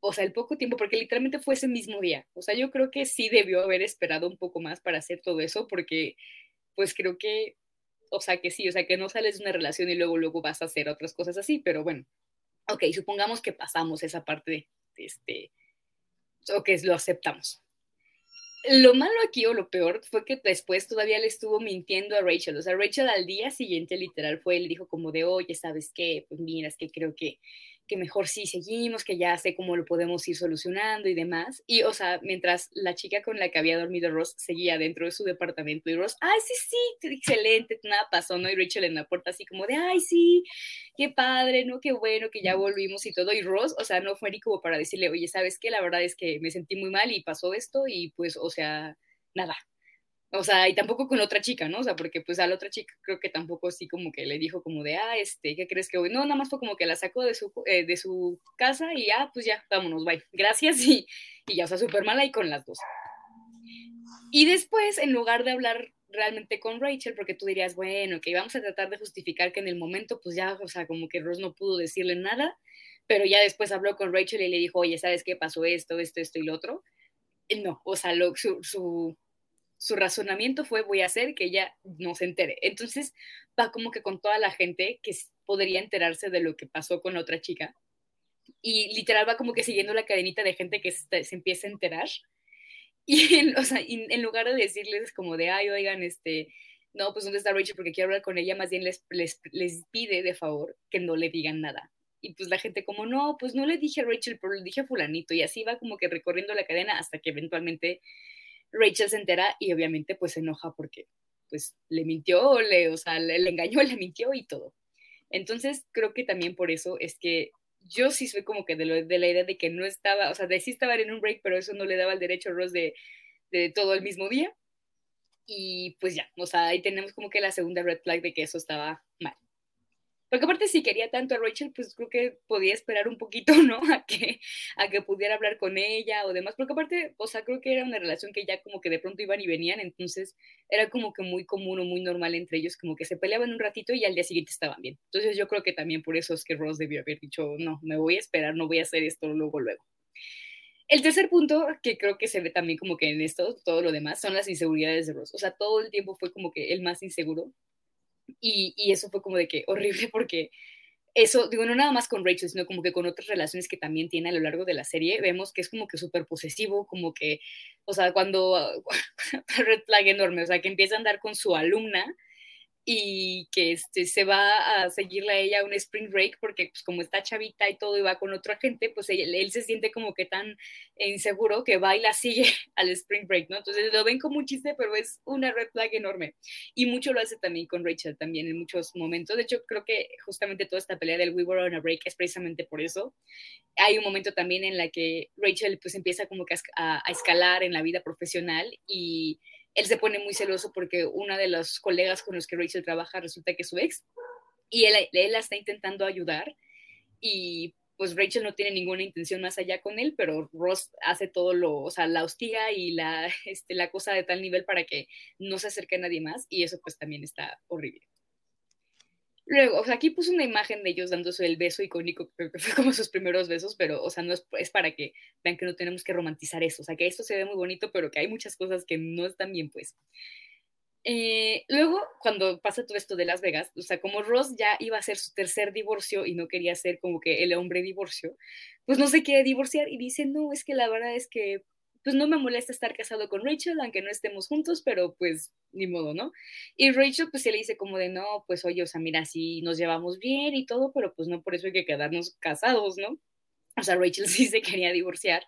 o sea, el poco tiempo, porque literalmente fue ese mismo día. O sea, yo creo que sí debió haber esperado un poco más para hacer todo eso, porque pues creo que, o sea, que sí, o sea, que no sales de una relación y luego, luego vas a hacer otras cosas así, pero bueno, ok, supongamos que pasamos esa parte de este, o que lo aceptamos lo malo aquí o lo peor fue que después todavía le estuvo mintiendo a Rachel. O sea, Rachel al día siguiente literal fue y le dijo como de, oye, ¿sabes qué? Pues mira, es que creo que que mejor sí seguimos, que ya sé cómo lo podemos ir solucionando y demás. Y, o sea, mientras la chica con la que había dormido Ross seguía dentro de su departamento y Ross, ay, sí, sí, excelente, nada pasó, ¿no? Y Rachel en la puerta así como de, ay, sí, qué padre, ¿no? Qué bueno que ya volvimos y todo. Y Ross, o sea, no fue ni como para decirle, oye, ¿sabes qué? La verdad es que me sentí muy mal y pasó esto y pues, o sea, nada, o sea, y tampoco con otra chica, ¿no? O sea, porque pues a la otra chica creo que tampoco así como que le dijo como de, ah, este, ¿qué crees que hoy? No, nada más fue como que la sacó de su, eh, de su casa y ah, pues ya, vámonos, bye. Gracias y, y ya, o sea, súper mala y con las dos. Y después, en lugar de hablar realmente con Rachel, porque tú dirías, bueno, que íbamos a tratar de justificar que en el momento, pues ya, o sea, como que Ross no pudo decirle nada, pero ya después habló con Rachel y le dijo, oye, ¿sabes qué pasó esto, esto, esto y lo otro? No, o sea, su su razonamiento fue voy a hacer que ella no se entere. Entonces va como que con toda la gente que podría enterarse de lo que pasó con otra chica. Y literal va como que siguiendo la cadenita de gente que se, empieza a enterar. Y, en, lugar de decirles como de, ay, oigan, este, no, pues ¿dónde está Rachel? Porque quiero hablar con ella, más bien les, les pide de favor que no le digan nada. Y pues la gente como, no, pues no le dije a Rachel, pero le dije a fulanito. Y así va como que recorriendo la cadena hasta que eventualmente Rachel se entera y obviamente pues se enoja porque pues le mintió, le, o sea, le, engañó, le mintió y todo. Entonces creo que también por eso es que yo sí soy como que de, la idea de que no estaba, o sea, de sí estaban en un break, pero eso no le daba el derecho a Ross de, de todo el mismo día. Y pues ya, o sea, ahí tenemos como que la segunda red flag de que eso estaba mal. Porque aparte si quería tanto a Rachel, pues creo que podía esperar un poquito, ¿no? A que, a que pudiera hablar con ella o demás. Porque aparte, o sea, creo que era una relación que ya como que de pronto iban y venían, entonces era como que muy común o muy normal entre ellos, como que se peleaban un ratito y al día siguiente estaban bien. Entonces yo creo que también por eso es que Ross debió haber dicho, no, me voy a esperar, no voy a hacer esto luego, luego. El tercer punto, que creo que se ve también como que en esto, todo lo demás, son las inseguridades de Ross. O sea, todo el tiempo fue como que el más inseguro. Y, eso fue como de que horrible porque eso, digo, no nada más con Rachel, sino como que con otras relaciones que también tiene a lo largo de la serie, vemos que es como que súper posesivo, como que, o sea, cuando, red flag enorme, o sea, que empieza a andar con su alumna y que este, se va a seguirle a ella un spring break porque pues como está chavita y todo y va con otra gente, pues él, él, se siente como que tan inseguro que va y la sigue al spring break, ¿no? Entonces lo ven como un chiste, pero es una red flag enorme. Y mucho lo hace también con Rachel, también en muchos momentos. De hecho, creo que justamente toda esta pelea del We Were on a Break es precisamente por eso. Hay un momento también en la que Rachel pues empieza como que a, a escalar en la vida profesional y él se pone muy celoso porque una de los colegas con los que Rachel trabaja resulta que es su ex y él, él la está intentando ayudar y pues Rachel no tiene ninguna intención más allá con él, pero Ross hace todo lo, o sea, la hostiga y la, este, la cosa de tal nivel para que no se acerque a nadie más y eso pues también está horrible. Luego, o sea, aquí puse una imagen de ellos dándose el beso icónico, que fue como sus primeros besos, pero, o sea, no es, es, para que vean que no tenemos que romantizar eso, o sea, que esto se ve muy bonito, pero que hay muchas cosas que no están bien, pues. Eh, luego, cuando pasa todo esto de Las Vegas, o sea, como Ross ya iba a ser su tercer divorcio y no quería ser como que el hombre divorcio, pues no se quiere divorciar y dice, no, es que la verdad es que pues no me molesta estar casado con Rachel, aunque no estemos juntos, pero pues ni modo, ¿no? Y Rachel pues se le dice como de, no, pues oye, o sea, mira, sí nos llevamos bien y todo, pero pues no por eso hay que quedarnos casados, ¿no? O sea, Rachel sí se quería divorciar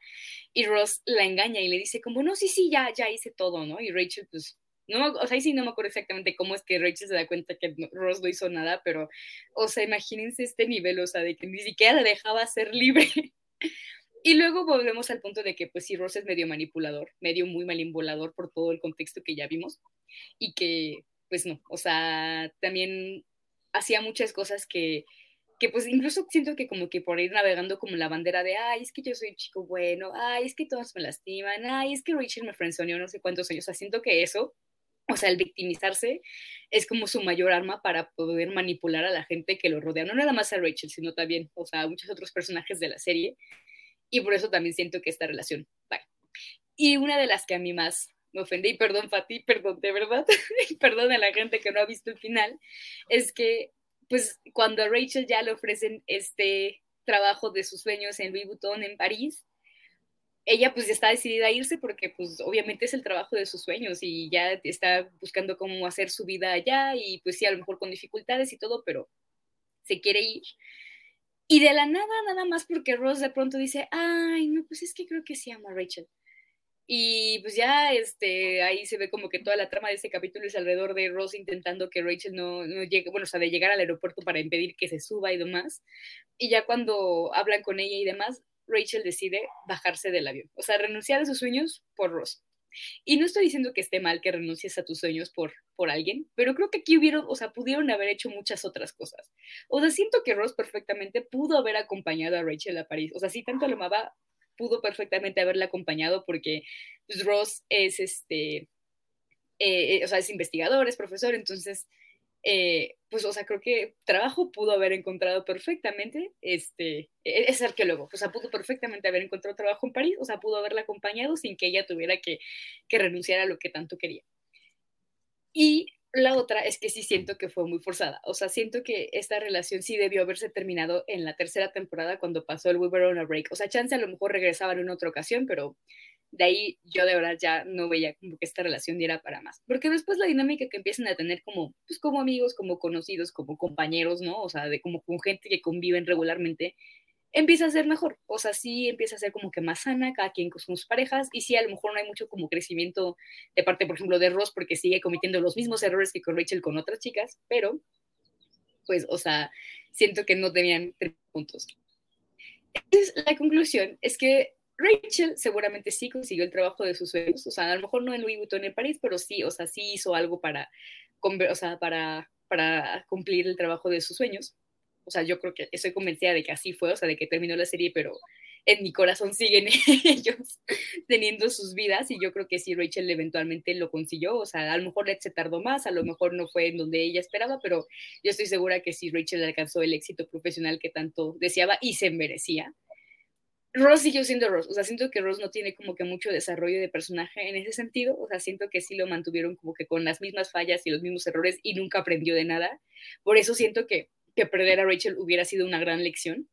y Ross la engaña y le dice como, no, sí, sí, ya, ya hice todo, ¿no? Y Rachel pues no, o sea, ahí sí no me acuerdo exactamente cómo es que Rachel se da cuenta que Ross no hizo nada, pero, o sea, imagínense este nivel, o sea, de que ni siquiera la dejaba ser libre. Y luego volvemos al punto de que, pues sí, Ross es medio manipulador, medio muy manipulador por todo el contexto que ya vimos y que, pues no, o sea, también hacía muchas cosas que, que pues incluso siento que como que por ir navegando como la bandera de, ay, es que yo soy un chico bueno, ay, es que todos me lastiman, ay, es que Rachel me frenzoneó no sé cuántos años, o sea, siento que eso, o sea, el victimizarse es como su mayor arma para poder manipular a la gente que lo rodea, no nada más a Rachel, sino también, o sea, a muchos otros personajes de la serie, y por eso también siento que esta relación. Y una de las que a mí más me ofende, y perdón Fati, perdón de verdad, perdón a la gente que no ha visto el final, es que pues cuando a Rachel ya le ofrecen este trabajo de sus sueños en Louis Vuitton en París, ella pues ya está decidida a irse porque pues obviamente es el trabajo de sus sueños y ya está buscando cómo hacer su vida allá y pues sí, a lo mejor con dificultades y todo, pero se quiere ir. Y de la nada, nada más porque Ross de pronto dice, ay, no, pues es que creo que sí amo a Rachel. Y pues ya este, ahí se ve como que toda la trama de ese capítulo es alrededor de Ross intentando que Rachel no, no llegue, bueno, o sea, de llegar al aeropuerto para impedir que se suba y demás. Y ya cuando hablan con ella y demás, Rachel decide bajarse del avión, o sea, renunciar a sus sueños por Ross. Y no estoy diciendo que esté mal que renuncies a tus sueños por, por alguien, pero creo que aquí hubieron, o sea, pudieron haber hecho muchas otras cosas. O sea, siento que Ross perfectamente pudo haber acompañado a Rachel a París. O sea, si tanto lo amaba, pudo perfectamente haberla acompañado porque pues, Ross es este, eh, eh, o sea, es investigador, es profesor, entonces eh, pues, o sea, creo que trabajo pudo haber encontrado perfectamente, este, e-, es arqueólogo, o sea, pudo perfectamente haber encontrado trabajo en París, o sea, pudo haberla acompañado sin que ella tuviera que, que renunciar a lo que tanto quería. Y la otra es que sí siento que fue muy forzada. O sea, siento que esta relación sí debió haberse terminado en la tercera temporada cuando pasó el We Were on a Break. O sea, chance a lo mejor regresaban en otra ocasión, pero de ahí yo de verdad ya no veía como que esta relación diera para más. Porque después la dinámica que empiezan a tener como, pues como amigos, como conocidos, como compañeros, ¿no? O sea, de como con gente que conviven regularmente, empieza a ser mejor. O sea, sí empieza a ser como que más sana, cada quien con sus parejas, y sí, a lo mejor no hay mucho como crecimiento de parte, por ejemplo, de Ross, porque sigue cometiendo los mismos errores que con Rachel con otras chicas, pero, pues, o sea, siento que no tenían tres puntos. la conclusión es que Rachel seguramente sí consiguió el trabajo de sus sueños, o sea, a lo mejor no en Louis Vuitton en París, pero sí, o sea, sí hizo algo para, o sea, para, para cumplir el trabajo de sus sueños. O sea, yo creo que estoy convencida de que así fue, o sea, de que terminó la serie, pero en mi corazón siguen ellos teniendo sus vidas y yo creo que sí Rachel eventualmente lo consiguió, o sea, a lo mejor se tardó más, a lo mejor no fue en donde ella esperaba, pero yo estoy segura que sí Rachel alcanzó el éxito profesional que tanto deseaba y se merecía. Ross siguió siendo Ross, o sea, siento que Ross no tiene como que mucho desarrollo de personaje en ese sentido, o sea, siento que sí lo mantuvieron como que con las mismas fallas y los mismos errores y nunca aprendió de nada, por eso siento que, que perder a Rachel hubiera sido una gran lección.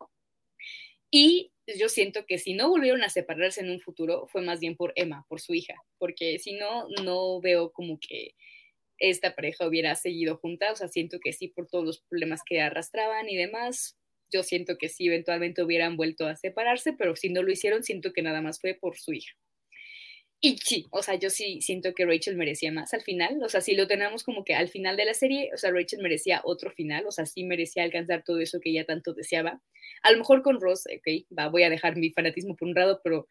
Y yo siento que si no volvieron a separarse en un futuro, fue más bien por Emma, por su hija, porque si no, no veo como que esta pareja hubiera seguido junta, o sea, siento que sí por todos los problemas que arrastraban y demás, yo siento que sí eventualmente hubieran vuelto a separarse, pero si no lo hicieron, siento que nada más fue por su hija. Y sí, o sea, yo sí siento que Rachel merecía más al final, o sea, si lo tenemos como que al final de la serie, o sea, Rachel merecía otro final, o sea, sí merecía alcanzar todo eso que ella tanto deseaba. A lo mejor con Ross, ok, va, voy a dejar mi fanatismo por un lado, pero,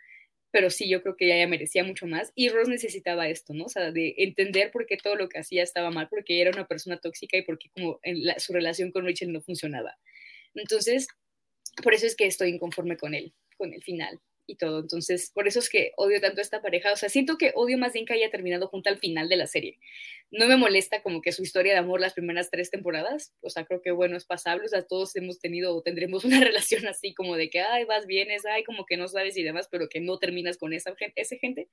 pero sí, yo creo que ella merecía mucho más. Y Ross necesitaba esto, ¿no? O sea, de entender por qué todo lo que hacía estaba mal, porque era una persona tóxica y porque como en su relación con Rachel no funcionaba. Entonces, por eso es que estoy inconforme con él, con el final y todo. Entonces, por eso es que odio tanto esta pareja. O sea, siento que odio más bien que haya terminado junto al final de la serie. No me molesta como que su historia de amor las primeras tres temporadas. O sea, creo que bueno, es pasable. O sea, todos hemos tenido o tendremos una relación así como de que, ay, vas, vienes, ay, como que no sabes y demás, pero que no terminas con esa ese gente.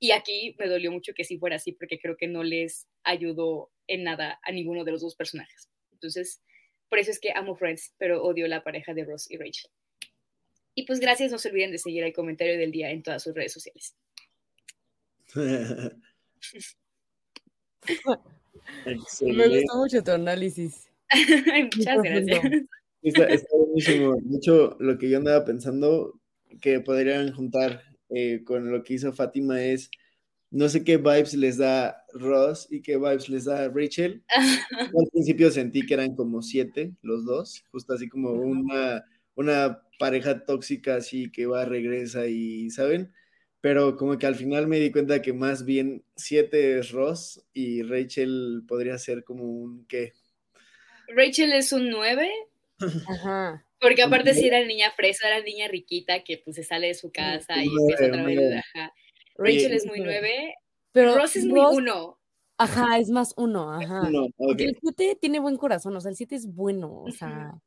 Y aquí me dolió mucho que sí fuera así porque creo que no les ayudó en nada a ninguno de los dos personajes. Entonces, por eso es que amo Friends, pero odio la pareja de Ross y Rachel. Y pues gracias, no se olviden de seguir el comentario del día en todas sus redes sociales. Me gustó mucho tu análisis. Muchas gracias. Está, buenísimo. De hecho, lo que yo andaba pensando que podrían juntar eh, con lo que hizo Fátima es no sé qué vibes les da Ross y qué vibes les da Rachel. Al principio sentí que eran como siete los dos, justo así como una, una pareja tóxica así que va, regresa y, ¿saben? Pero como que al final me di cuenta que más bien siete es Ross y Rachel podría ser como un ¿qué? Rachel es un nueve. Ajá. Porque aparte si era niña fresa, era niña riquita que pues se sale de su casa y empieza otra vez. Rachel es muy nueve, pero Ross es muy uno. Ajá, es más uno, ajá. El siete tiene buen corazón, o sea, el siete es bueno, o sea.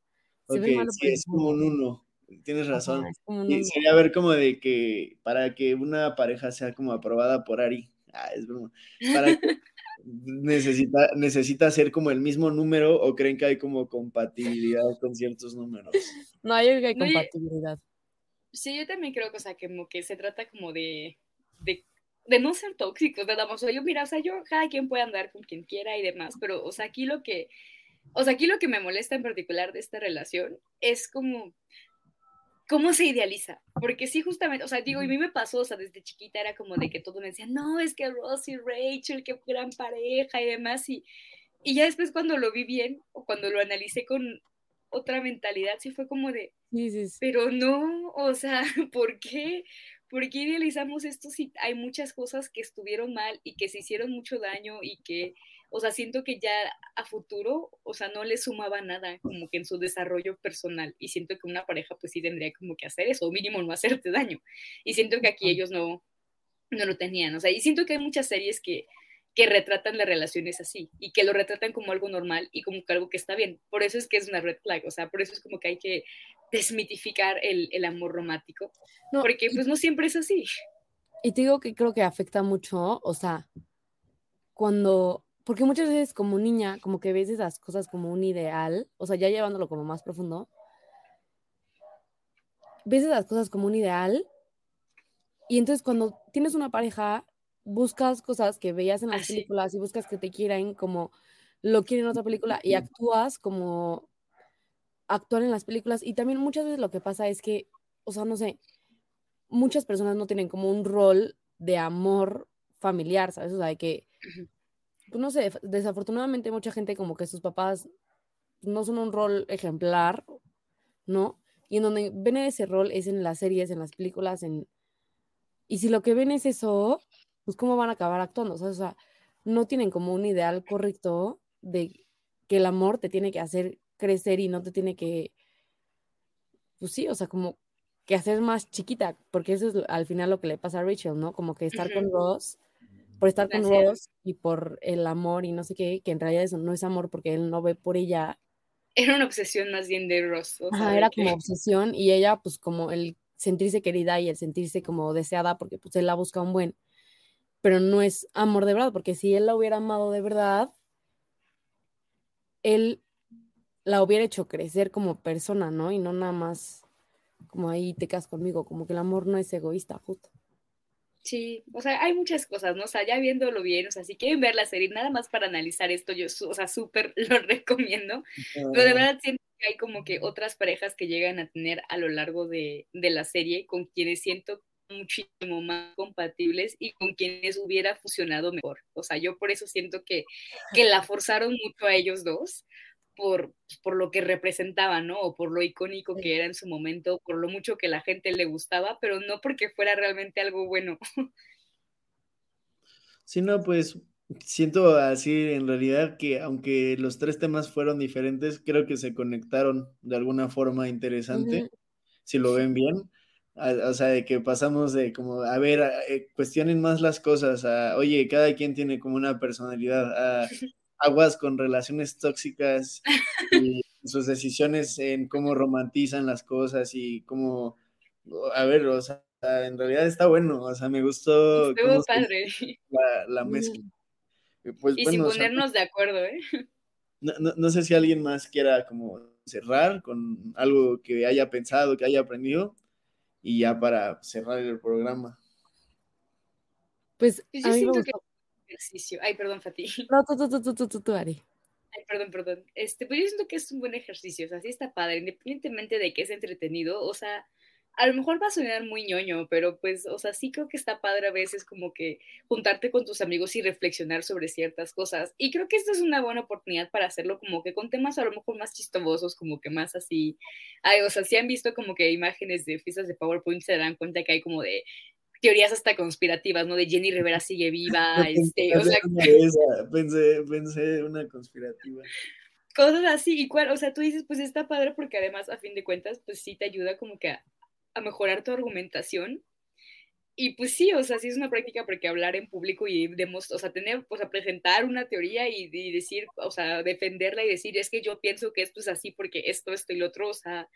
Se ve malo, sí, es como un uno. Tienes razón. y sería ver como de que para que una pareja sea como aprobada por Ari, ah, es broma, para necesita, necesita ser como el mismo número o creen que hay como compatibilidad con ciertos números. No, yo creo que hay compatibilidad. Sí, yo también creo que, o sea, como que se trata como de, de, de no ser tóxicos, más. O sea, yo, mira, o sea, yo, cada quien puede andar con quien quiera y demás, pero, o sea, aquí lo que, o sea, aquí lo que me molesta en particular de esta relación es como, cómo se idealiza. Porque sí, justamente, o sea, digo, y a mí me pasó, o sea, desde chiquita era como de que todo me decía, no, es que Ross y Rachel, qué gran pareja y demás. Y, y ya después cuando lo vi bien, o cuando lo analicé con otra mentalidad, sí fue como de, pero no, o sea, ¿por qué? ¿Por qué idealizamos esto si hay muchas cosas que estuvieron mal y que se hicieron mucho daño y que o sea, siento que ya a futuro, o sea, no le sumaba nada como que en su desarrollo personal y siento que una pareja pues sí tendría como que hacer eso, o mínimo no hacerte daño. Y siento que aquí ellos no, no lo tenían, o sea, y siento que hay muchas series que, que retratan las relaciones así y que lo retratan como algo normal y como que algo que está bien. Por eso es que es una red flag, o sea, por eso es como que hay que desmitificar el, el amor romántico, porque pues no siempre es así. Y te digo que creo que afecta mucho, o sea, cuando porque muchas veces como niña, como que ves esas cosas como un ideal, o sea, ya llevándolo como más profundo, ves esas cosas como un ideal y entonces cuando tienes una pareja, buscas cosas que veías en las películas y buscas que te quieran como lo quieren en otra película y actúas como actuar en las películas. Y también muchas veces lo que pasa es que, o sea, no sé, muchas personas no tienen como un rol de amor familiar, ¿sabes? O sea, de que pues no sé, desafortunadamente mucha gente como que sus papás no son un rol ejemplar, ¿no? y en donde ven ese rol es en las series, en las películas, en... Y si lo que ven es eso, pues cómo van a acabar actuando, o sea, no tienen como un ideal correcto de que el amor te tiene que hacer crecer y no te tiene que, pues sí, o sea, como que hacer más chiquita, porque eso es al final lo que le pasa a Rachel, ¿no? Como que estar con Ross, por estar con Ross y por el amor y no sé qué, que en realidad eso no es amor porque él no ve por ella. Era una obsesión más bien de Ross. era como obsesión y ella pues como el sentirse querida y el sentirse como deseada porque pues él la busca un buen, pero no es amor de verdad, porque si él la hubiera amado de verdad, él la hubiera hecho crecer como persona, ¿no? Y no nada más como ahí te quedas conmigo, como que el amor no es egoísta, justo. Sí, o sea, hay muchas cosas, ¿no? O sea, ya viéndolo bien, o sea, si quieren ver la serie, nada más para analizar esto, yo, o sea, súper lo recomiendo. Pero de verdad siento que hay como que otras parejas que llegan a tener a lo largo de, de la serie con quienes siento muchísimo más compatibles y con quienes hubiera funcionado mejor. O sea, yo por eso siento que, que la forzaron mucho a ellos dos, por, por lo que representaban, ¿no? O por lo icónico que era en su momento, por lo mucho que la gente le gustaba, pero no porque fuera realmente algo bueno. Sí, no, pues siento así en realidad que aunque los tres temas fueron diferentes, creo que se conectaron de alguna forma interesante, si lo ven bien. O sea, de que pasamos de como, a ver, eh, cuestionen más las cosas, a, oye, cada quien tiene como una personalidad, a, aguas con relaciones tóxicas y sus decisiones en cómo romantizan las cosas y cómo, a ver, o sea, en realidad está bueno, o sea, me gustó Estuvo padre. La, mezcla. Pues, y sin ponernos de acuerdo, ¿eh? No, no, no, sé si alguien más quiera como cerrar con algo que haya pensado, que haya aprendido, y ya para cerrar el programa. Pues, pues yo siento que ejercicio. Ay, perdón, Fati. No, tú, tú, tú, tú, tú, tú, Ari. Ay, perdón, perdón. Este, pues yo siento que es un buen ejercicio, o sea, sí está padre, independientemente de que es entretenido, o sea, a lo mejor va a sonar muy ñoño, pero pues, o sea, sí creo que está padre a veces como que juntarte con tus amigos y reflexionar sobre ciertas cosas. Y creo que esta es una buena oportunidad para hacerlo como que con temas a lo mejor más chistosos, como que más así. Ay, o sea, si han visto como que imágenes de fiestas de PowerPoint, se darán cuenta que hay como de teorías hasta conspirativas, ¿no? De Jenny Rivera sigue viva, este, o sea... Pensé, pensé una conspirativa. Cosas así, y cuál, o sea, tú dices, pues está padre porque además, a fin de cuentas, pues sí te ayuda como que a, mejorar tu argumentación. Y pues sí, o sea, sí es una práctica porque hablar en público y demos, o sea, tener, o sea, presentar una teoría y, y, decir, o sea, defenderla y decir, es que yo pienso que esto es así porque esto, esto y lo otro, o sea,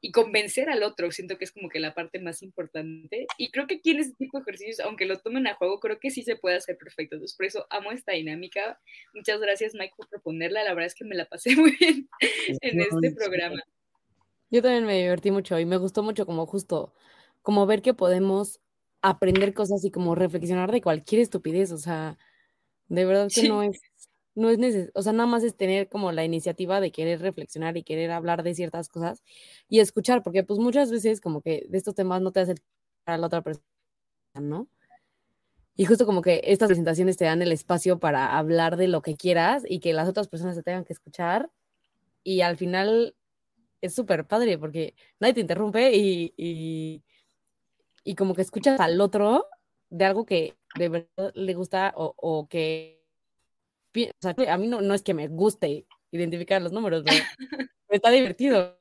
y convencer al otro, siento que es como que la parte más importante. Y creo que aquí en este tipo de ejercicios, aunque lo tomen a juego, creo que sí se puede hacer perfecto. Entonces, por eso amo esta dinámica. Muchas gracias, Mike, por proponerla. La verdad es que me la pasé muy bien en este programa. Yo también me divertí mucho y me gustó mucho como justo, como ver que podemos aprender cosas y como reflexionar de cualquier estupidez. O sea, de verdad que no es no es necesario, o sea, nada más es tener como la iniciativa de querer reflexionar y querer hablar de ciertas cosas y escuchar, porque pues muchas veces como que de estos temas no te hace a la otra persona, ¿no? Y justo como que estas presentaciones te dan el espacio para hablar de lo que quieras y que las otras personas te tengan que escuchar y al final es súper padre porque nadie te interrumpe y, y, y, como que escuchas al otro de algo que de verdad le gusta o, o que o sea, a mí no, no es que me guste identificar los números, pero está divertido.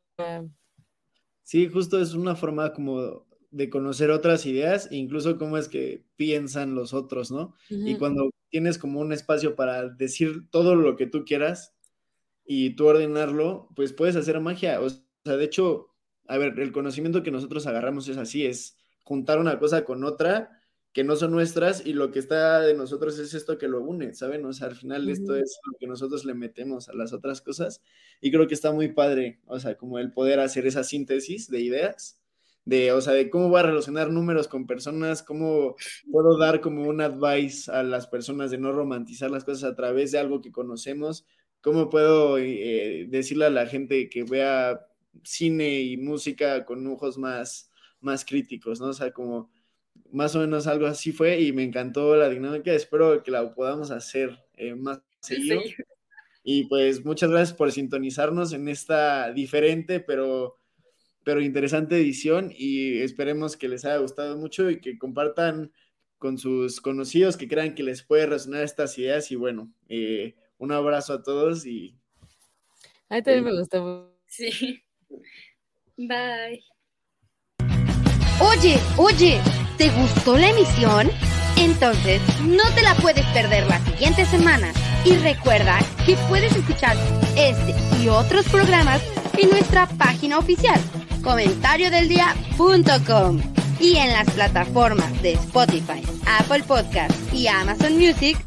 Sí, justo es una forma como de conocer otras ideas, incluso cómo es que piensan los otros, ¿no? Y cuando tienes como un espacio para decir todo lo que tú quieras y tú ordenarlo, pues puedes hacer magia. O sea, de hecho, a ver, el conocimiento que nosotros agarramos es así, es juntar una cosa con otra que no son nuestras y lo que está de nosotros es esto que lo une, ¿saben? O sea, al final esto es lo que nosotros le metemos a las otras cosas y creo que está muy padre, o sea, como el poder hacer esa síntesis de ideas, de, o sea, de cómo voy a relacionar números con personas, cómo puedo dar como un advice a las personas de no romantizar las cosas a través de algo que conocemos, cómo puedo eh, decirle a la gente que vea cine y música con ojos más, más críticos, ¿no? O sea, como más o menos algo así fue y me encantó la dinámica. Espero que la podamos hacer eh, más seguido. Y pues muchas gracias por sintonizarnos en esta diferente, pero pero interesante edición y esperemos que les haya gustado mucho y que compartan con sus conocidos que crean que les puede resonar estas ideas y bueno, eh, un abrazo a todos y... A mí también me gustó. Sí. Bye. Oye, oye, ¿te gustó la emisión? Entonces, no te la puedes perder la siguiente semana. Y recuerda que puedes escuchar este y otros programas en nuestra página oficial, comentariodeldia.com y en las plataformas de Spotify, Apple Podcast y Amazon Music.